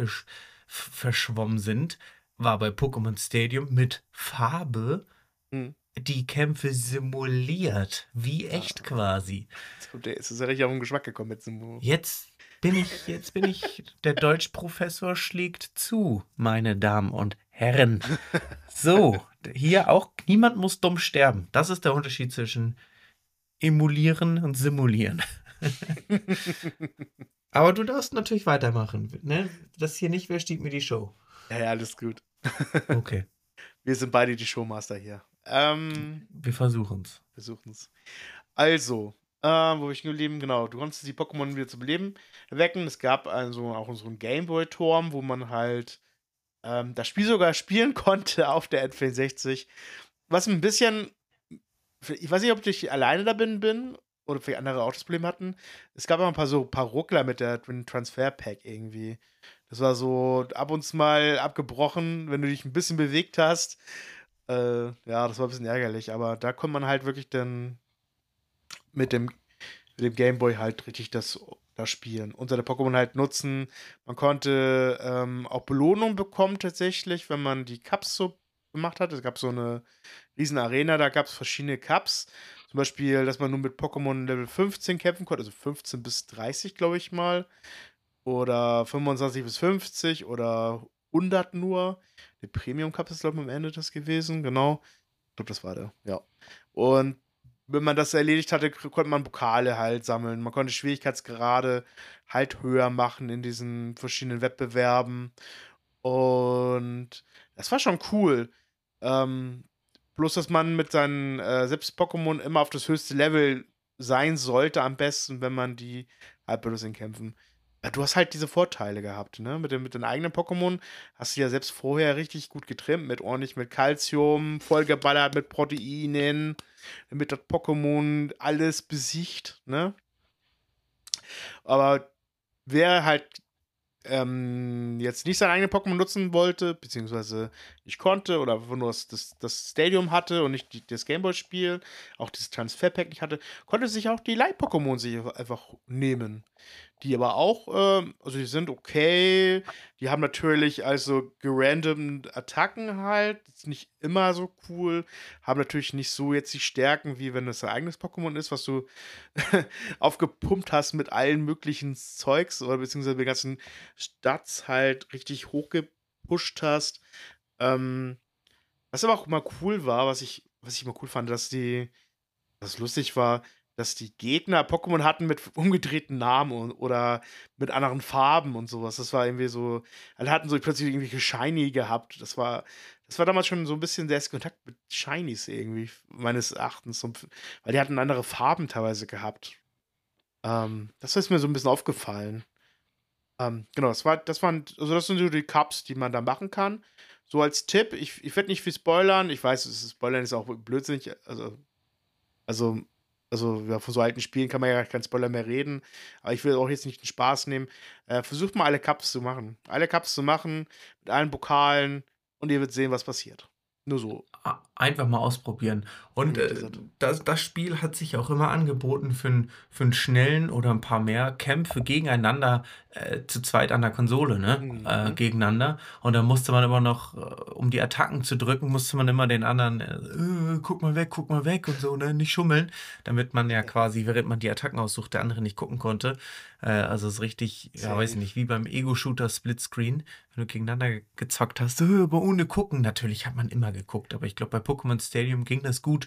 A: verschwommen sind, war bei Pokémon Stadium mit Farbe
B: Mhm.
A: die Kämpfe simuliert. Wie echt quasi.
B: Jetzt kommt der- ist er richtig auf den Geschmack gekommen mit diesem.
A: Jetzt bin ich, jetzt bin ich, der Deutschprofessor schlägt zu, meine Damen und Herren. So, hier auch, niemand muss dumm sterben. Das ist der Unterschied zwischen emulieren und simulieren. Aber du darfst natürlich weitermachen. Ne? Das hier nicht, wer stiehlt mir die Show?
B: Ja, ja, alles gut.
A: Okay,
B: Wir sind beide die Showmaster hier. Ähm,
A: wir versuchen's.
B: versuchen es. Also, äh, wo ich geblieben? Genau, du konntest die Pokémon wieder zum Leben wecken. Es gab also auch so einen Gameboy-Turm, wo man halt ähm, das Spiel sogar spielen konnte auf der N64. Was ein bisschen. Ich weiß nicht, ob ich alleine da bin, bin oder vielleicht andere auch das Problem hatten. Es gab auch ein paar so ein paar Ruckler mit der Transfer Pack irgendwie. Das war so ab und zu mal abgebrochen, wenn du dich ein bisschen bewegt hast. Äh, ja, das war ein bisschen ärgerlich, aber da konnte man halt wirklich dann mit dem, mit dem Gameboy halt richtig das, das spielen und seine Pokémon halt nutzen. Man konnte ähm, auch Belohnung bekommen tatsächlich, wenn man die Cups so gemacht hat. Es gab so eine riesen Arena, da gab es verschiedene Cups. Zum Beispiel, dass man nur mit Pokémon Level 15 kämpfen konnte, also 15 bis 30, glaube ich mal. Oder 25 bis 50 oder 100 nur. Der Premium Cup ist, glaube ich, am Ende das gewesen, genau. Ich glaube, das war der, ja. Und wenn man das erledigt hatte, konnte man Pokale halt sammeln. Man konnte Schwierigkeitsgrade halt höher machen in diesen verschiedenen Wettbewerben. Und das war schon cool. Ähm, bloß, dass man mit seinen äh, selbst Pokémon immer auf das höchste Level sein sollte, am besten, wenn man die halt benutzt in Kämpfen. Du hast halt diese Vorteile gehabt, ne? Mit, den, mit den eigenen Pokémon hast du ja selbst vorher richtig gut getrimmt, mit ordentlich mit Calcium, vollgeballert mit Proteinen, damit das Pokémon alles besiegt, ne? Aber wer halt ähm, jetzt nicht sein eigenes Pokémon nutzen wollte, beziehungsweise nicht konnte oder nur das, das, Stadium hatte und nicht die, das Gameboy-Spiel, auch dieses Transfer-Pack nicht hatte, konnte sich auch die Light-Pokémon sich einfach nehmen. Die aber auch, ähm, also die sind okay, die haben natürlich also gerandom Attacken halt, ist nicht immer so cool, haben natürlich nicht so jetzt die Stärken, wie wenn es dein eigenes Pokémon ist, was du aufgepumpt hast mit allen möglichen Zeugs oder beziehungsweise mit ganzen Stats halt richtig hochgepusht hast. Ähm, was aber auch mal cool war, was ich, was ich mal cool fand, dass die, was lustig war, dass die Gegner Pokémon hatten mit umgedrehten Namen und, oder mit anderen Farben und sowas. Das war irgendwie so, alle hatten so plötzlich irgendwelche Shiny gehabt. Das war, das war damals schon so ein bisschen der erste Kontakt mit Shinies irgendwie, meines Erachtens. Weil die hatten andere Farben teilweise gehabt. Ähm, das ist mir so ein bisschen aufgefallen. Ähm, genau, das war, das waren, also das sind so die Cups, die man da machen kann. So als Tipp, ich, ich werde nicht viel spoilern. Ich weiß, Spoilern ist auch blödsinnig. Also, also, also ja, von so alten Spielen kann man ja kein Spoiler mehr reden. Aber ich will auch jetzt nicht den Spaß nehmen. Äh, versucht mal alle Cups zu machen. Alle Cups zu machen, mit allen Pokalen und ihr werdet sehen, was passiert. Nur so.
A: Einfach mal ausprobieren. Und äh, das, das Spiel hat sich auch immer angeboten für, einen für einen schnellen oder ein paar mehr Kämpfe gegeneinander, äh, zu zweit an der Konsole, ne? Mhm. Äh, gegeneinander. Und da musste man immer noch, äh, um die Attacken zu drücken, musste man immer den anderen, äh, guck mal weg, guck mal weg und so, ne? Nicht schummeln, damit man ja quasi, während man die Attacken aussucht, der andere nicht gucken konnte. Äh, also es ist richtig, ja, weiß ich nicht, wie beim Ego-Shooter Splitscreen, wenn du gegeneinander gezockt hast, aber ohne gucken. Natürlich hat man immer geguckt, aber ich glaube, bei Pokémon Stadium ging das gut,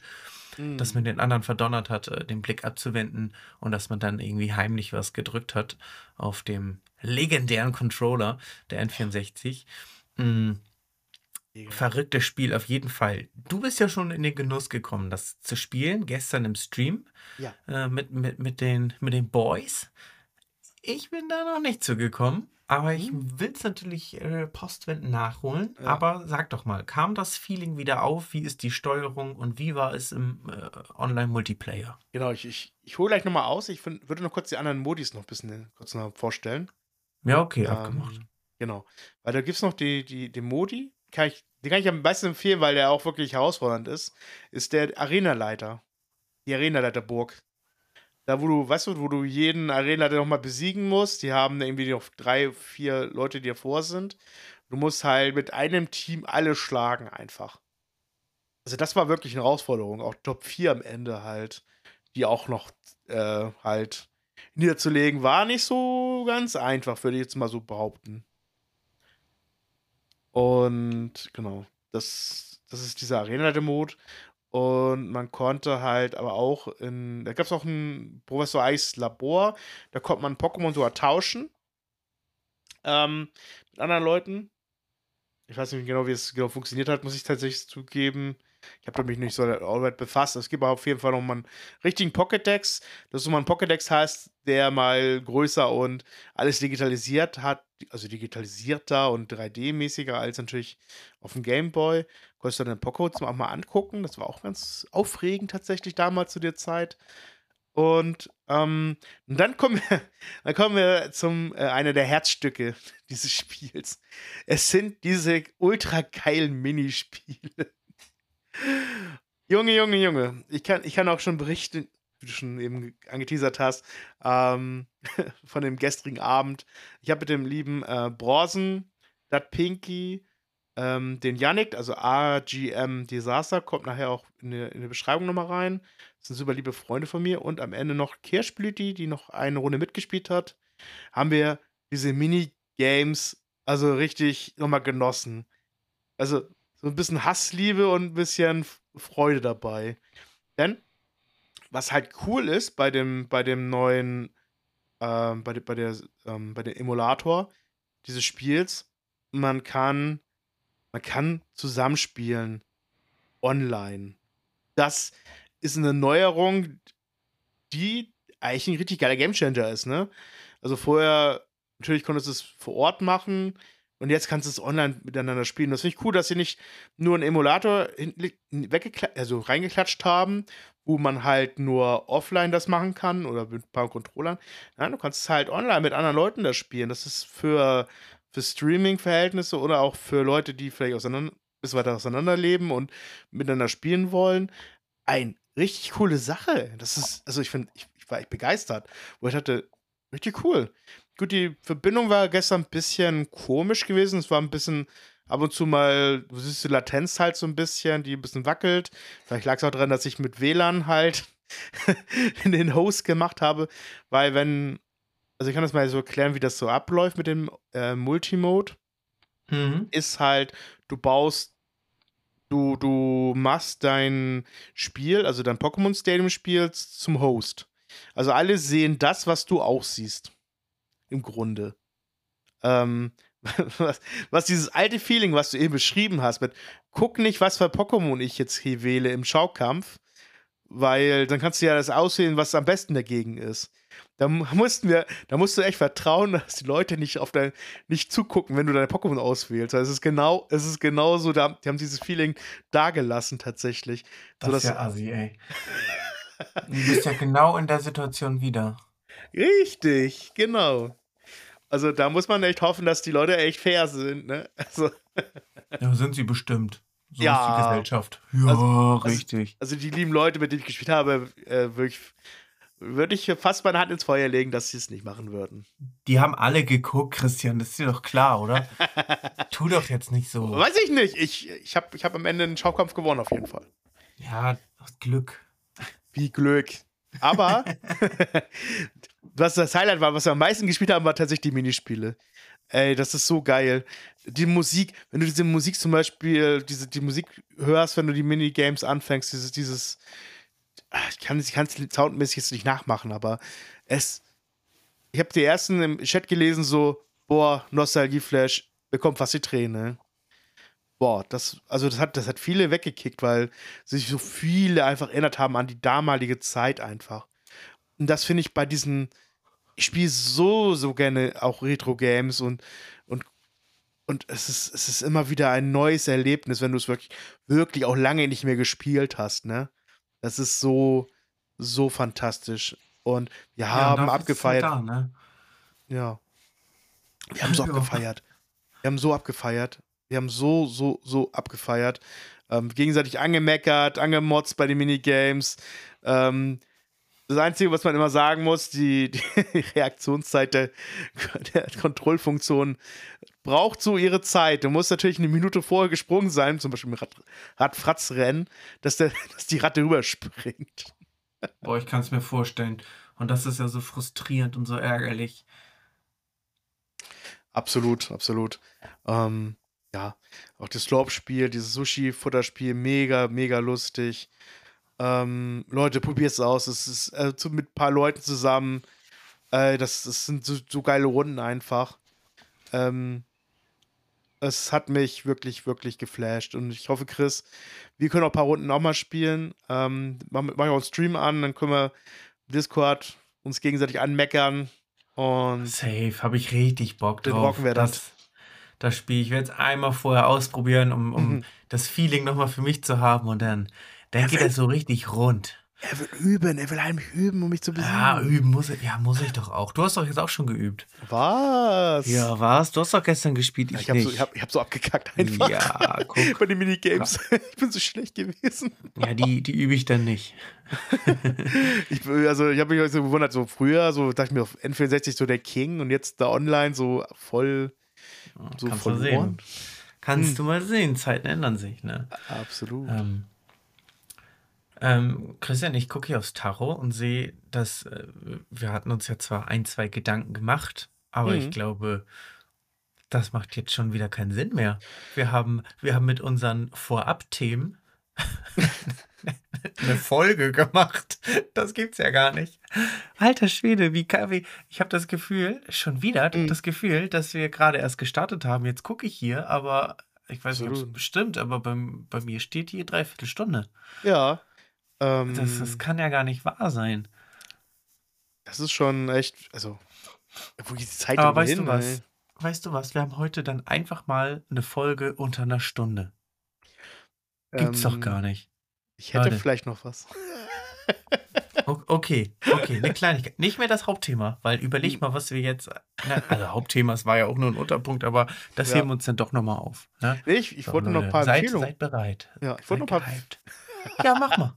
A: mhm. dass man den anderen verdonnert hat, äh, den Blick abzuwenden und dass man dann irgendwie heimlich was gedrückt hat auf dem legendären Controller der N64. Mhm. Verrücktes Spiel auf jeden Fall. Du bist ja schon in den Genuss gekommen, das zu spielen, gestern im Stream
B: ja.
A: äh, mit, mit, mit, den, mit den Boys. Ich bin da noch nicht zugekommen. Aber ich mhm. will es natürlich äh, postwendend nachholen. Ja. Aber sag doch mal, kam das Feeling wieder auf? Wie ist die Steuerung und wie war es im äh, Online-Multiplayer?
B: Genau, ich, ich, ich hole gleich nochmal aus. Ich find, würde noch kurz die anderen Modis noch ein bisschen äh, kurz noch vorstellen.
A: Ja, okay, ähm, abgemacht.
B: Genau. Weil da gibt es noch die, die, die Modi, kann ich, den kann ich am besten empfehlen, weil der auch wirklich herausfordernd ist. Ist der Arenaleiter. Die Arenaleiterburg. Da, wo du, weißt du, wo du jeden Arena nochmal besiegen musst. Die haben irgendwie noch drei, vier Leute, die davor sind. Du musst halt mit einem Team alle schlagen, einfach. Also, das war wirklich eine Herausforderung. Auch Top 4 am Ende halt, die auch noch äh, halt niederzulegen, war nicht so ganz einfach, würde ich jetzt mal so behaupten. Und genau, das, das ist dieser Arena-Mode. Und man konnte halt aber auch in, da gab es auch ein Professor Eis Labor, da konnte man Pokémon sogar tauschen. Ähm, mit anderen Leuten. Ich weiß nicht genau, wie es genau funktioniert hat, muss ich tatsächlich zugeben. Ich habe mich nicht so weit befasst. Es gibt auf jeden Fall noch mal einen richtigen Pokédex. Das ist so mal ein Pokédex heißt, der mal größer und alles digitalisiert hat. Also digitalisierter und 3D-mäßiger als natürlich auf dem Gameboy. Konntest du dann Pokémon auch mal angucken. Das war auch ganz aufregend tatsächlich damals zu der Zeit. Und, ähm, und dann kommen wir, dann kommen wir zum äh, einer der Herzstücke dieses Spiels. Es sind diese ultra geilen Minispiele. Junge, Junge, Junge. Ich kann, ich kann auch schon berichten, wie du schon eben angeteasert hast, ähm, von dem gestrigen Abend. Ich habe mit dem lieben äh, Borsen, dat Pinky, ähm, den Yannick, also AGM Disaster, kommt nachher auch in die, in die Beschreibung nochmal rein. Das sind super liebe Freunde von mir. Und am Ende noch Kirschblüti, die noch eine Runde mitgespielt hat. Haben wir diese Minigames also richtig nochmal genossen. Also so ein bisschen Hassliebe und ein bisschen Freude dabei. Denn was halt cool ist bei dem, bei dem neuen, ähm, bei, bei, der, ähm, bei dem Emulator dieses Spiels, man kann, man kann zusammenspielen online. Das ist eine Neuerung, die eigentlich ein richtig geiler Gamechanger ist, ne? Also vorher, natürlich konntest du es vor Ort machen, und jetzt kannst du es online miteinander spielen. Das finde ich cool, dass sie nicht nur einen Emulator also reingeklatscht haben, wo man halt nur offline das machen kann oder mit ein paar Controllern. Nein, du kannst es halt online mit anderen Leuten das spielen. Das ist für, für Streaming-Verhältnisse oder auch für Leute, die vielleicht auseinander, bis weiter auseinanderleben und miteinander spielen wollen. Ein richtig coole Sache. Das ist, also ich finde, ich, ich war echt begeistert. Wo ich dachte, richtig cool. Gut, die Verbindung war gestern ein bisschen komisch gewesen. Es war ein bisschen ab und zu mal, du siehst die Latenz halt so ein bisschen, die ein bisschen wackelt. Vielleicht lag es auch daran, dass ich mit WLAN halt in den Host gemacht habe, weil wenn, also ich kann das mal so erklären, wie das so abläuft mit dem äh, Multimode. Mhm. Ist halt, du baust, du, du machst dein Spiel, also dein Pokémon Stadium Spiel zum Host. Also alle sehen das, was du auch siehst im Grunde. Ähm, was, was, dieses alte Feeling, was du eben beschrieben hast, mit guck nicht, was für Pokémon ich jetzt hier wähle im Schaukampf, weil dann kannst du ja das aussehen, was am besten dagegen ist. Da mussten wir, da musst du echt vertrauen, dass die Leute nicht auf dein, nicht zugucken, wenn du deine Pokémon auswählst. Also es ist genau, es ist genau so, da, die haben dieses Feeling dagelassen tatsächlich.
A: Das ist ja assi, ey. du bist ja genau in der Situation wieder.
B: Richtig, genau. Also da muss man echt hoffen, dass die Leute echt fair sind, ne? Also.
A: Ja, sind sie bestimmt. So
B: ja.
A: ist die Gesellschaft. Ja,
B: Also-
A: richtig.
B: Also die lieben Leute, mit denen ich gespielt habe, äh, wirklich, würde ich fast meine Hand ins Feuer legen, dass sie es nicht machen würden.
A: Die haben alle geguckt, Christian, das ist dir doch klar, oder? tu doch jetzt nicht so.
B: Weiß ich nicht. Ich, ich habe ich hab am Ende einen Schaukampf gewonnen, auf jeden Fall.
A: Ja, Glück.
B: Wie Glück. Aber was das Highlight war, was wir am meisten gespielt haben, war tatsächlich die Minispiele. Ey, das ist so geil. Die Musik, wenn du diese Musik zum Beispiel, diese, die Musik hörst, wenn du die Minigames anfängst, dieses, dieses, Ah, ich kann es soundmäßig jetzt nicht nachmachen, aber es, ich habe die ersten im Chat gelesen, so, boah, Nostalgie-Flash, bekommt fast die Träne. Boah, das, also das hat, das hat viele weggekickt, weil sich so viele einfach erinnert haben an die damalige Zeit einfach. Und das finde ich bei diesen, ich spiele so, so gerne auch Retro-Games und, und, und es ist, es ist immer wieder ein neues Erlebnis, wenn du es wirklich, wirklich auch lange nicht mehr gespielt hast, ne? Das ist so, so fantastisch. Und wir haben
A: dafür ist es
B: abgefeiert.
A: halt Da, ne?
B: Ja. Wir haben so
A: Ja.
B: abgefeiert. Wir haben so abgefeiert. Wir haben so, so, so abgefeiert. Ähm, gegenseitig angemeckert, angemotzt bei den Minigames. Ähm, das Einzige, was man immer sagen muss, die, die Reaktionszeit der, der Kontrollfunktion braucht so ihre Zeit. Du musst natürlich eine Minute vorher gesprungen sein, zum Beispiel im Rad, Radfratz-Rennen, dass, der, dass die Ratte rüberspringt.
A: Boah, ich kann es mir vorstellen. Und das ist ja so frustrierend und so ärgerlich.
B: Absolut, absolut. Ähm, ja, auch das Slorp-Spiel, dieses Sushi-Futterspiel, mega, mega lustig. Ähm, Leute, probiert es aus. Es ist äh, zu, mit ein paar Leuten zusammen. Äh, das, das sind so, so geile Runden einfach. Ähm, es hat mich wirklich, wirklich geflasht. Und ich hoffe, Chris, wir können auch ein paar Runden auch mal spielen. Ähm, machen mach ich auch einen Stream an, dann können wir Discord uns gegenseitig anmeckern. Und
A: Safe, habe ich richtig Bock drauf.
B: rocken wir das.
A: Das, das Spiel. Ich werde es einmal vorher ausprobieren, um, um
B: Mhm.
A: das Feeling nochmal für mich zu haben. Und dann,
B: Ja,
A: geht
B: wenn-
A: das so richtig rund.
B: er will üben, er will heimlich üben, um mich zu besiegen.
A: Ja, üben muss ich. Ja, muss ich doch auch. Du hast doch jetzt auch schon geübt.
B: Was?
A: Ja, was? Du hast doch gestern gespielt. Ich,
B: Ich habe so,
A: nicht.
B: ich hab, ich hab so abgekackt einfach.
A: Ja, guck.
B: Bei den Minigames. Ich bin so schlecht gewesen.
A: Ja, die, die übe ich dann nicht.
B: Ich, also, ich habe mich so gewundert, so früher, so dachte ich mir auf N64 so der King und jetzt da online so voll, so
A: Kannst du
B: verloren.
A: sehen. Kannst
B: Hm.
A: du mal sehen. Zeiten ändern sich, ne?
B: Absolut.
A: Ähm, ähm, Christian, ich gucke hier aufs Tarot und sehe, dass äh, wir hatten uns ja zwar ein, zwei Gedanken gemacht, aber ich
B: Mhm.
A: glaube, das macht jetzt schon wieder keinen Sinn mehr. Wir haben, wir haben mit unseren Vorab-Themen eine Folge gemacht. Das gibt's ja gar nicht. Alter Schwede, wie, wie ich habe das Gefühl, schon wieder
B: Mhm.
A: das Gefühl, dass wir gerade erst gestartet haben. Jetzt gucke ich hier, aber ich weiß nicht, ob es bestimmt, aber beim, bei mir steht hier dreiviertel Stunde.
B: ja. Ähm,
A: Das, das kann ja gar nicht wahr sein.
B: das ist schon echt, also, wo geht die Zeit
A: Aber weißt
B: hin,
A: du was?
B: ey?
A: Weißt du was? Wir haben heute dann einfach mal eine Folge unter einer Stunde. Gibt's doch
B: Ähm,
A: gar nicht.
B: Ich hätte
A: Leute.
B: vielleicht noch was.
A: Okay, okay, eine Kleinigkeit. Nicht mehr das Hauptthema, weil
B: Hm.
A: überleg mal, was wir jetzt. Na, also Hauptthema, es war ja auch nur ein Unterpunkt, aber das
B: Ja.
A: heben wir uns dann doch nochmal auf. Ne?
B: Ich ich
A: So,
B: wollte noch ein paar
A: seid,
B: Empfehlungen.
A: Seid bereit.
B: Ja, ich
A: Seid
B: wollte noch ein paar.
A: gehypt. Ja, mach mal.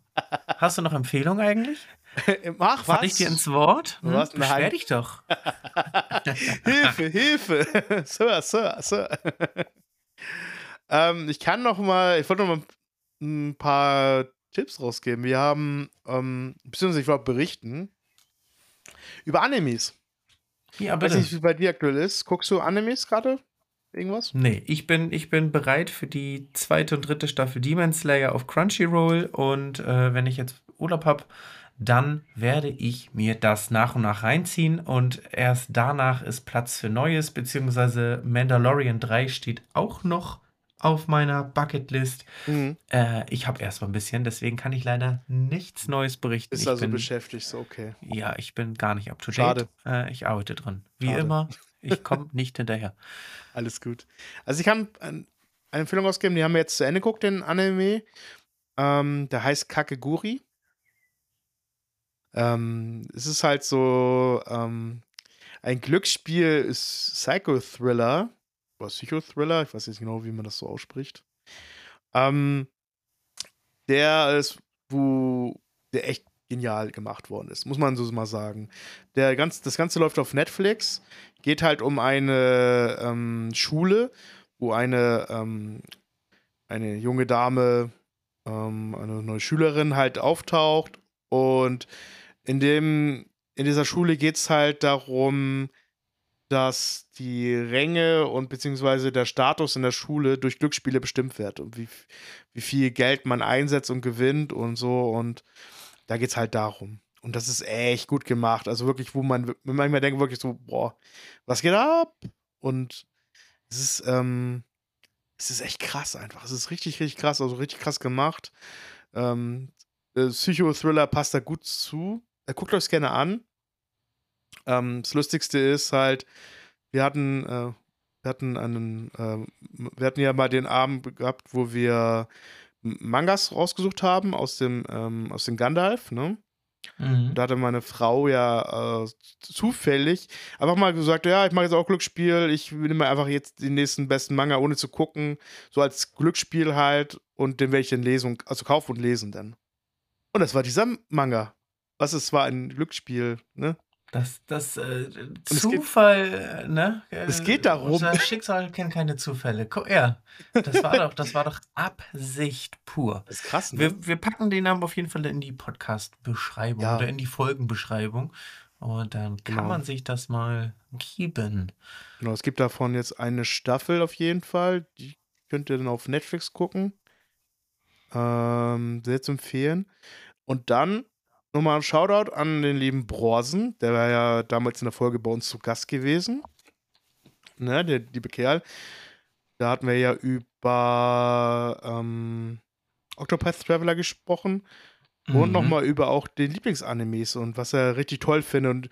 A: Hast du noch Empfehlungen eigentlich?
B: Ach,
A: Fall
B: was?
A: ich dir ins Wort? Hm?
B: Was?
A: Beschwer dich doch.
B: Hilfe, Hilfe. Sir, Sir, Sir. ähm, ich kann noch mal, ich wollte noch mal ein paar Tipps rausgeben. Wir haben, ähm, beziehungsweise ich wollte berichten über Animes.
A: Ja,
B: Ich weiß
A: bitte.
B: nicht, wie bei dir aktuell ist. Guckst du Animes gerade? Irgendwas?
A: Nee, ich bin, ich bin bereit für die zweite und dritte Staffel Demon Slayer auf Crunchyroll und äh, wenn ich jetzt Urlaub habe, dann werde ich mir das nach und nach reinziehen und erst danach ist Platz für Neues, beziehungsweise Mandalorian 3 steht auch noch auf meiner Bucketlist.
B: Mhm.
A: Äh, ich habe erst mal ein bisschen, deswegen kann ich leider nichts Neues berichten.
B: Ist
A: ich
B: also
A: bin,
B: beschäftigt, so okay.
A: ja, ich bin gar nicht up to
B: Schade.
A: date. Äh, ich arbeite dran. Wie
B: Schade.
A: immer, ich komme nicht hinterher.
B: Alles gut. Also ich ein- eine Empfehlung ausgeben, die haben wir jetzt zu Ende geguckt, den Anime. Ähm, der heißt Kakeguri. Ähm, es ist halt so ähm, ein Glücksspiel, ist Psychothriller. Oder Psychothriller, ich weiß jetzt nicht genau, wie man das so ausspricht. Ähm, der ist, wo der echt genial gemacht worden ist, muss man so mal sagen. Der ganz, das Ganze läuft auf Netflix, geht halt um eine ähm, Schule, wo eine, ähm, eine junge Dame, ähm, eine neue Schülerin halt auftaucht und in dem, in dieser Schule geht es halt darum, dass die Ränge und beziehungsweise der Status in der Schule durch Glücksspiele bestimmt wird und wie, wie viel Geld man einsetzt und gewinnt und so und da geht es halt darum. Und das ist echt gut gemacht. Also wirklich, wo man manchmal denkt, wirklich so, boah, was geht ab? Und es ist, ähm, es ist echt krass einfach. Es ist richtig, richtig krass, also richtig krass gemacht. Ähm, äh, Psychothriller passt da gut zu. Äh, guckt euch gerne an. Ähm, das Lustigste ist halt, wir hatten, äh, wir hatten einen, ähm, wir hatten ja mal den Abend gehabt, wo wir Mangas rausgesucht haben aus dem, ähm, aus dem Gandalf, ne?
A: Mhm.
B: Da hatte meine Frau ja äh, zufällig einfach mal gesagt, ja, ich mache jetzt auch Glücksspiel, ich nehme einfach jetzt den nächsten besten Manga, ohne zu gucken, so als Glücksspiel halt und den werde ich dann lesen, und- also kaufen und lesen dann. Und das war dieser Manga. Was es war ein Glücksspiel, ne?
A: Das, das äh,
B: es geht-
A: Zufall, äh, ne?
B: Es geht darum-
A: Unser Schicksal kennt keine Zufälle. Guck, ja, das war doch, das war doch Absicht pur.
B: Das ist krass, ne?
A: Wir, wir packen den Namen auf jeden Fall in die Podcast-Beschreibung
B: Ja.
A: oder in die Folgenbeschreibung. Und dann kann
B: Genau.
A: man sich das mal geben.
B: Genau, es gibt davon jetzt eine Staffel auf jeden Fall. Die könnt ihr dann auf Netflix gucken. Ähm, sehr zu empfehlen. Und dann nochmal ein Shoutout an den lieben Brorsen. Der war ja damals in der Folge bei uns zu Gast gewesen. Ne, der liebe Kerl. Da hatten wir ja über ähm, Octopath Traveler gesprochen. Und
A: Mhm.
B: nochmal über auch den Lieblingsanimes und was er richtig toll findet. Und,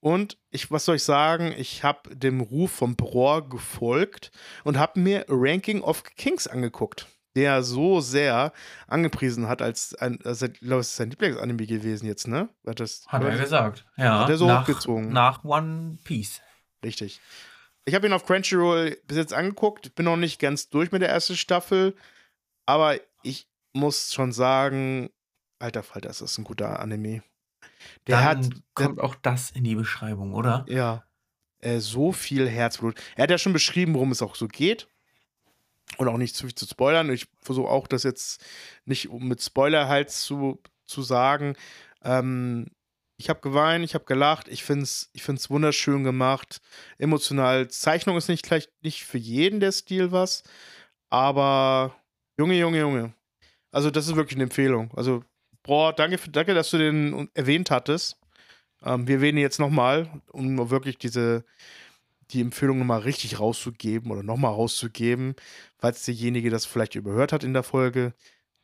B: und ich, was soll ich sagen, ich habe dem Ruf von Bror gefolgt und habe mir Ranking of Kings angeguckt, der er so sehr angepriesen hat, als ein, also, ich glaube, es ist sein Lieblingsanime gewesen jetzt, ne? Hat, das,
A: Hat er gesagt. Ja,
B: Hat er so
A: nach,
B: hochgezogen.
A: nach One Piece.
B: Richtig. Ich habe ihn auf Crunchyroll bis jetzt angeguckt, bin noch nicht ganz durch mit der ersten Staffel, aber ich muss schon sagen, alter Falter, ist das ein guter Anime. Der
A: Dann
B: hat, der,
A: kommt auch das in die Beschreibung, oder?
B: ja, äh, so viel Herzblut. Er hat ja schon beschrieben, worum es auch so geht. Und auch nicht zu viel zu spoilern. Ich versuche auch das jetzt nicht mit Spoiler halt zu, zu sagen. Ähm, ich habe geweint, ich habe gelacht. Ich finde es ich find's wunderschön gemacht. Emotional. Zeichnung ist nicht gleich nicht für jeden der Stil was. Aber Junge, Junge, Junge. Also, das ist wirklich eine Empfehlung. Also, boah, danke, für, danke dass du den erwähnt hattest. Ähm, wir erwähnen jetzt nochmal, um wirklich diese, die Empfehlung nochmal richtig rauszugeben oder nochmal rauszugeben, falls derjenige das vielleicht überhört hat in der Folge.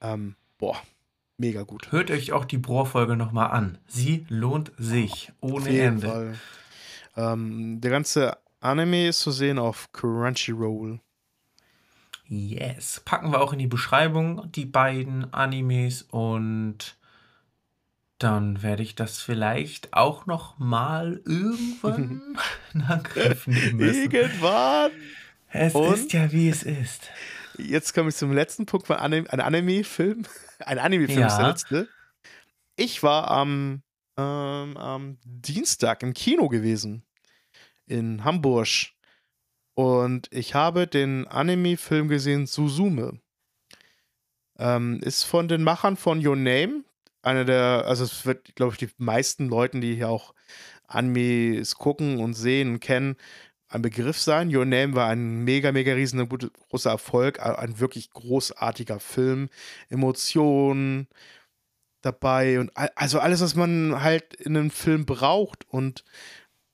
B: Ähm, boah, mega gut.
A: Hört euch auch die Bohr-Folge nochmal an. Sie lohnt sich ohne
B: Auf jeden
A: Ende.
B: Fall. Ähm, der ganze Anime ist zu sehen auf Crunchyroll.
A: Yes. Packen wir auch in die Beschreibung die beiden Animes und dann werde ich das vielleicht auch noch mal irgendwann in Angriff nehmen müssen.
B: Irgendwann.
A: Es
B: Und?
A: ist ja wie es ist.
B: Jetzt komme ich zum letzten Punkt von Anime, ein Anime-Film. Ein Anime-Film ist der
A: Ja.
B: letzte. Ich war am, ähm, am Dienstag im Kino gewesen. In Hamburg. Und ich habe den Anime-Film gesehen, Suzume. Ähm, ist von den Machern von Your Name. Einer der, also es wird, glaube ich, die meisten Leuten, die hier auch Animes gucken und sehen und kennen, ein Begriff sein. Your Name war ein mega, mega riesen gute, großer Erfolg, ein wirklich großartiger Film. Emotionen dabei und also alles, was man halt in einem Film braucht. Und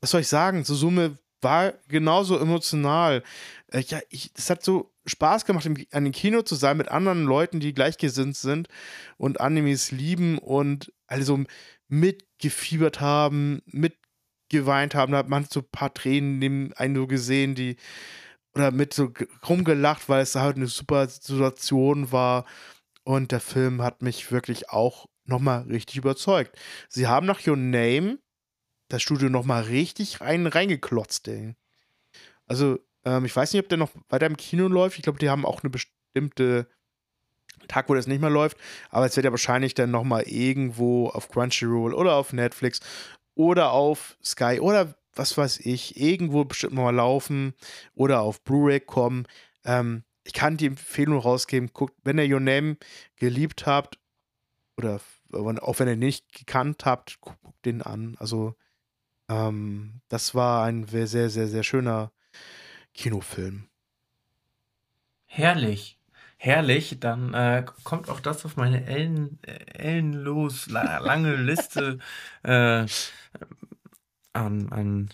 B: was soll ich sagen? Susume war genauso emotional. Äh, ja, ich, es hat so Spaß gemacht, an dem Kino zu sein mit anderen Leuten, die gleichgesinnt sind und Animes lieben und also mitgefiebert haben, mitgeweint haben. Da hat man so ein paar Tränen neben einen so gesehen, die oder mit so rumgelacht, weil es halt eine super Situation war. Und der Film hat mich wirklich auch nochmal richtig überzeugt. Sie haben nach Your Name das Studio nochmal richtig rein, reingeklotzt, ey. Also, ähm, ich weiß nicht, ob der noch weiter im Kino läuft. Ich glaube, die haben auch eine bestimmte Tag, wo das nicht mehr läuft. Aber es wird ja wahrscheinlich dann nochmal irgendwo auf Crunchyroll oder auf Netflix oder auf Sky oder was weiß ich, irgendwo bestimmt mal laufen oder auf Blu-ray kommen. Ähm, ich kann die Empfehlung rausgeben, guckt, wenn ihr Your Name geliebt habt oder auch wenn ihr nicht gekannt habt, guckt den an. Also ähm, das war ein sehr, sehr, sehr schöner Kinofilm.
A: Herrlich. Herrlich, dann äh, kommt auch das auf meine ellen, ellenlos lange Liste äh, an, an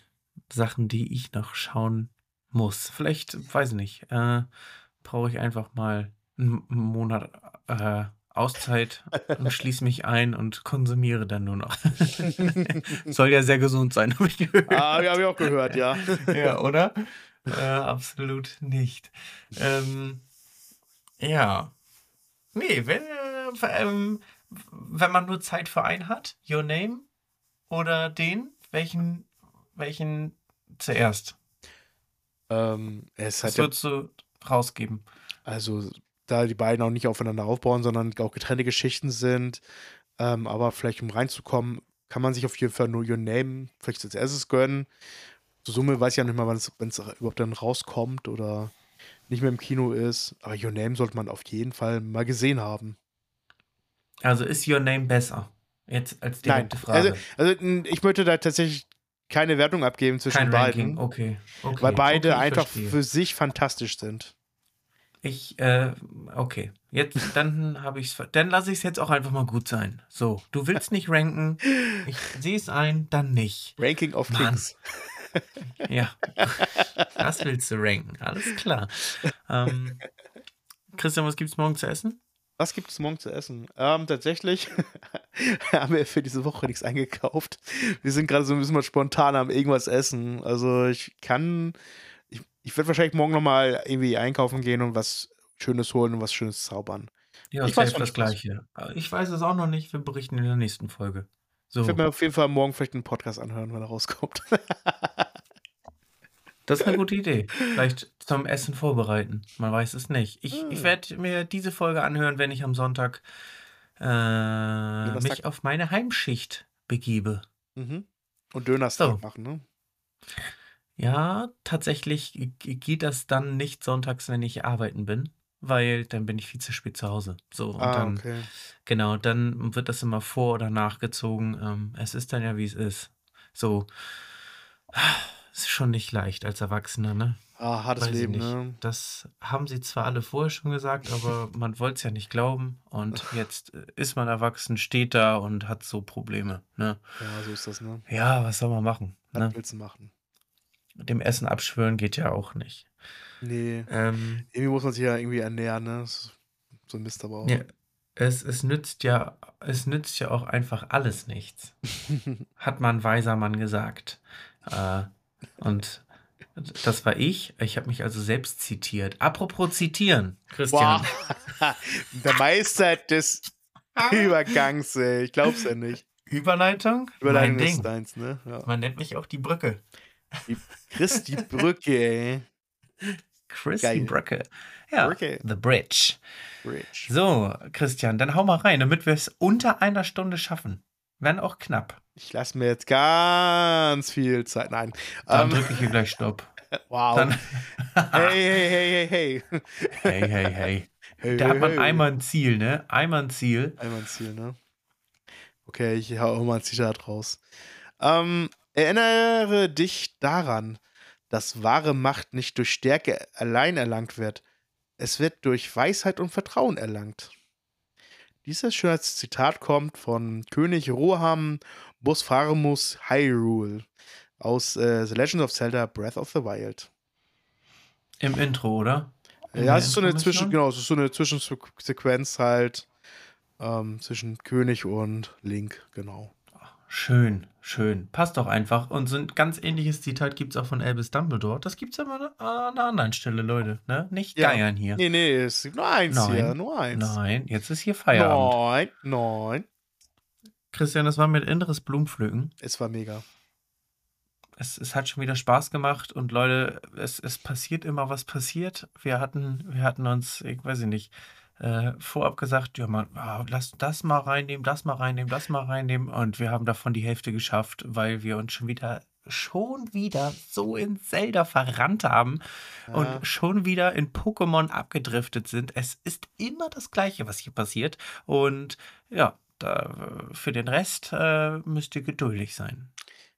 A: Sachen, die ich noch schauen muss. Vielleicht, weiß nicht, äh, brauche ich einfach mal einen Monat äh, Auszeit und schließe mich ein und konsumiere dann nur noch. Soll ja sehr gesund sein, habe ich gehört.
B: Ah, habe ich auch gehört, ja.
A: ja, oder? Äh, absolut nicht. Ähm, ja. Nee, wenn, äh, ähm, wenn man nur Zeit für einen hat, Your Name oder den, welchen, welchen zuerst?
B: Ähm, es
A: hat Was würdest du rausgeben?
B: Also, da die beiden auch nicht aufeinander aufbauen, sondern auch getrennte Geschichten sind. Ähm, aber vielleicht, um reinzukommen, kann man sich auf jeden Fall nur Your Name vielleicht als erstes gönnen. Zur Summe weiß ich ja nicht mal, wenn es überhaupt dann rauskommt oder nicht mehr im Kino ist. Aber Your Name sollte man auf jeden Fall mal gesehen haben.
A: Also ist Your Name besser? Jetzt als direkte Nein. Frage.
B: Also, also ich möchte da tatsächlich keine Wertung abgeben zwischen Kein beiden. Ranking.
A: Okay. okay.
B: Weil beide
A: okay,
B: einfach verstehe. für sich fantastisch sind.
A: Ich, äh, okay. Jetzt, dann habe ich es. Dann lasse ich es jetzt auch einfach mal gut sein. So, du willst nicht ranken. Ich sehe es ein, dann nicht.
B: Ranking of Mann. Kings.
A: Ja. Das willst du ranken. Alles klar. Ähm, Christian, was gibt es morgen zu essen?
B: Was gibt es morgen zu essen? Ähm, tatsächlich haben wir für diese Woche nichts eingekauft. Wir sind gerade so ein bisschen spontan am irgendwas essen. Also ich kann, ich, ich werde wahrscheinlich morgen nochmal irgendwie einkaufen gehen und was Schönes holen und was Schönes zaubern.
A: Ja, ich weiß das Gleiche. Ich weiß es auch noch nicht. Wir berichten in der nächsten Folge.
B: So. Ich werde mir auf jeden Fall morgen vielleicht einen Podcast anhören, wenn er rauskommt.
A: Das ist eine gute Idee. Vielleicht zum Essen vorbereiten. Man weiß es nicht. Ich, ich hm. werde mir diese Folge anhören, wenn ich am Sonntag äh, mich auf meine Heimschicht begebe.
B: Mhm. Und Dönerstag so. machen, ne?
A: Ja, tatsächlich geht das dann nicht sonntags, wenn ich arbeiten bin, weil dann bin ich viel zu spät zu Hause. So, und
B: ah,
A: dann,
B: okay.
A: genau, dann wird das immer vor- oder nachgezogen. Ähm, es ist dann ja, wie es ist. So ist schon nicht leicht als Erwachsener, ne?
B: Ah, hartes Weiß Leben, ne?
A: Das haben sie zwar alle vorher schon gesagt, aber man wollte es ja nicht glauben. Und jetzt äh, ist man erwachsen, steht da und hat so Probleme, ne?
B: Ja, so ist das, ne?
A: Ja, was soll man machen?
B: Was ne? willst du machen?
A: Dem Essen abschwören geht ja auch nicht.
B: Nee. Ähm, irgendwie muss man sich ja irgendwie ernähren, ne? So ein Mist aber auch.
A: Ja, es, es nützt ja, es nützt ja auch einfach alles nichts. Hat man weiser Mann gesagt. Äh, und das war ich. Ich habe mich also selbst zitiert. Apropos zitieren, Christian.
B: Wow. Der Meister des Übergangs, ey. Ich glaub's ja nicht.
A: Überleitung?
B: Überleitung mein Ding. Deins, ne?
A: Ja. Man nennt mich auch die Brücke.
B: Die Chris die Brücke, ey.
A: Chris Geil. Brücke. Ja,
B: Brücke.
A: The Bridge.
B: Bridge.
A: So, Christian, dann hau mal rein, damit wir es unter einer Stunde schaffen. Wenn auch knapp.
B: Ich lasse mir jetzt ganz viel Zeit. Nein.
A: Dann ähm, drücke ich hier gleich Stopp.
B: Wow. Dann, hey, hey, hey, hey, hey.
A: Hey, hey, hey. hey da hey, hat man hey. einmal ein Ziel, ne? Einmal ein Ziel.
B: Einmal ein Ziel, ne? Okay, ich hau mal ein Zitat raus. Ähm, erinnere dich daran, dass wahre Macht nicht durch Stärke allein erlangt wird. Es wird durch Weisheit und Vertrauen erlangt. Dieses Zitat kommt von König Roham Bospharamus Hyrule aus äh, The Legend of Zelda Breath of the Wild.
A: Im Intro, oder? in
B: Ja, es ist so eine? Zwischen, genau, es ist so eine Zwischensequenz halt ähm, zwischen König und Link, genau.
A: Schön, schön. Passt doch einfach. Und so ein ganz ähnliches Zitat gibt es auch von Albus Dumbledore. Das gibt es aber an einer anderen Stelle, Leute. Ne? Nicht
B: Ja.
A: geiern hier.
B: Nee, nee, es gibt nur eins
A: Nein.
B: hier, nur eins.
A: Nein, jetzt ist hier Feierabend.
B: Nein, nein.
A: Christian, das war mit inneres Blumenpflücken.
B: Es war mega.
A: Es, es hat schon wieder Spaß gemacht und Leute, es, es passiert immer, was passiert. Wir hatten, wir hatten uns, ich weiß nicht, äh, vorab gesagt, ja, man, ah, lass das mal reinnehmen, das mal reinnehmen, das mal reinnehmen. Und wir haben davon die Hälfte geschafft, weil wir uns schon wieder, schon wieder so in Zelda verrannt haben
B: Ja.
A: und schon wieder in Pokémon abgedriftet sind. Es ist immer das Gleiche, was hier passiert. Und ja, da, für den Rest äh, müsst ihr geduldig sein.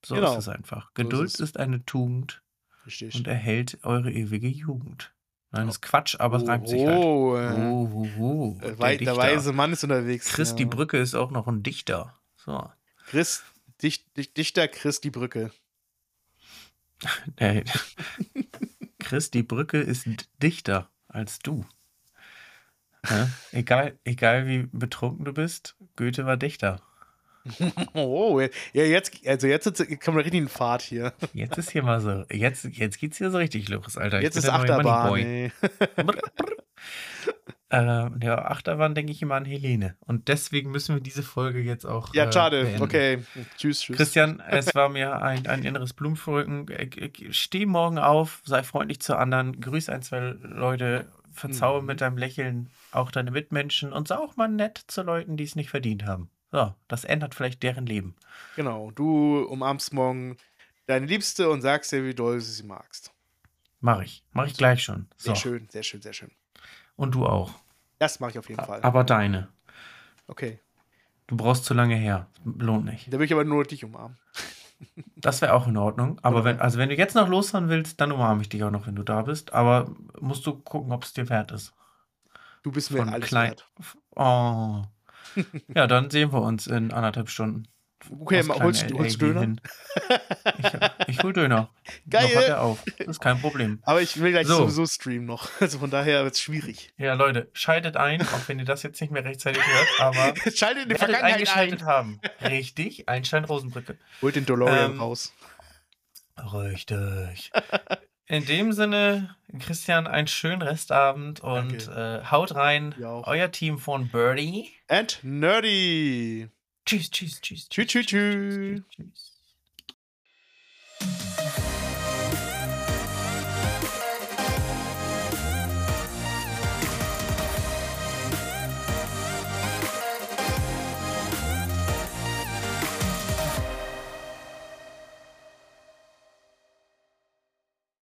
A: So
B: Genau.
A: ist es einfach.
B: ist
A: Geduld
B: es.
A: ist eine Tugend
B: Richtig.
A: und erhält eure ewige Jugend. Nein, das ist Quatsch, aber es reimt sich halt.
B: Oh, äh,
A: Oh, oh, oh.
B: der,
A: Der
B: wei- der
A: Dichter.
B: weise Mann ist unterwegs.
A: Christi
B: ja.
A: Brücke ist auch noch ein Dichter. So.
B: Chris, Dicht, Dicht, Dichter Christi Brücke.
A: Der, Christi Brücke ist dichter als du. Ja? Egal, egal wie betrunken du bist, Goethe war Dichter.
B: Oh, ja, jetzt, also jetzt kommt richtig in Fahrt hier.
A: Jetzt ist hier mal so, jetzt, jetzt geht's hier so richtig los, Alter.
B: Jetzt ist Achterbahn,
A: brr. äh, ja, Achterbahn denke ich immer an Helene. Und deswegen müssen wir diese Folge jetzt auch.
B: Ja,
A: äh,
B: schade.
A: beenden.
B: Okay. Tschüss, tschüss.
A: Christian, es war mir ein, ein inneres Blumenpflücken. Äh, Steh morgen auf, sei freundlich zu anderen, grüß ein, zwei Leute, verzaue
B: Mhm.
A: mit deinem Lächeln auch deine Mitmenschen und sei auch mal nett zu Leuten, die es nicht verdient haben. So, das ändert vielleicht deren Leben.
B: Genau. Du umarmst morgen deine Liebste und sagst ihr, wie doll du sie magst.
A: Mach ich. Mach ich gleich schon. So.
B: Sehr schön, sehr schön, sehr schön.
A: Und du auch.
B: Das mache ich auf jeden Fall.
A: Aber deine.
B: Okay.
A: Du brauchst zu lange her. Lohnt nicht.
B: Da will ich aber nur dich umarmen.
A: Das wäre auch in Ordnung. Aber wenn, also wenn du jetzt noch losfahren willst, dann umarme ich dich auch noch, wenn du da bist. Aber musst du gucken, ob es dir wert ist.
B: Du bist mir
A: Von
B: alles
A: klein.
B: wert.
A: Oh. ja, dann sehen wir uns in anderthalb Stunden.
B: Okay, mal, holst, holst du
A: LA
B: Döner?
A: hin. Ich, ich hol Döner.
B: Geil.
A: Noch hat er auf. Das ist kein Problem.
B: Aber ich will gleich
A: So.
B: sowieso streamen noch. Also von daher wird es schwierig.
A: Ja, Leute, schaltet ein, auch wenn ihr das jetzt nicht mehr rechtzeitig hört, aber
B: Schaltet in die Vergangenheit ein.
A: eingeschaltet haben. Richtig, Einstein Rosenbrücke.
B: Holt den DeLorean
A: Ähm,
B: raus.
A: Richtig. In dem Sinne, Christian, einen schönen Restabend und äh, haut rein. Euer Team von Birdie.
B: And Nerdy.
A: Tschüss, tschüss, tschüss.
B: Tschüss, tschüss, tschüss.
A: tschüss.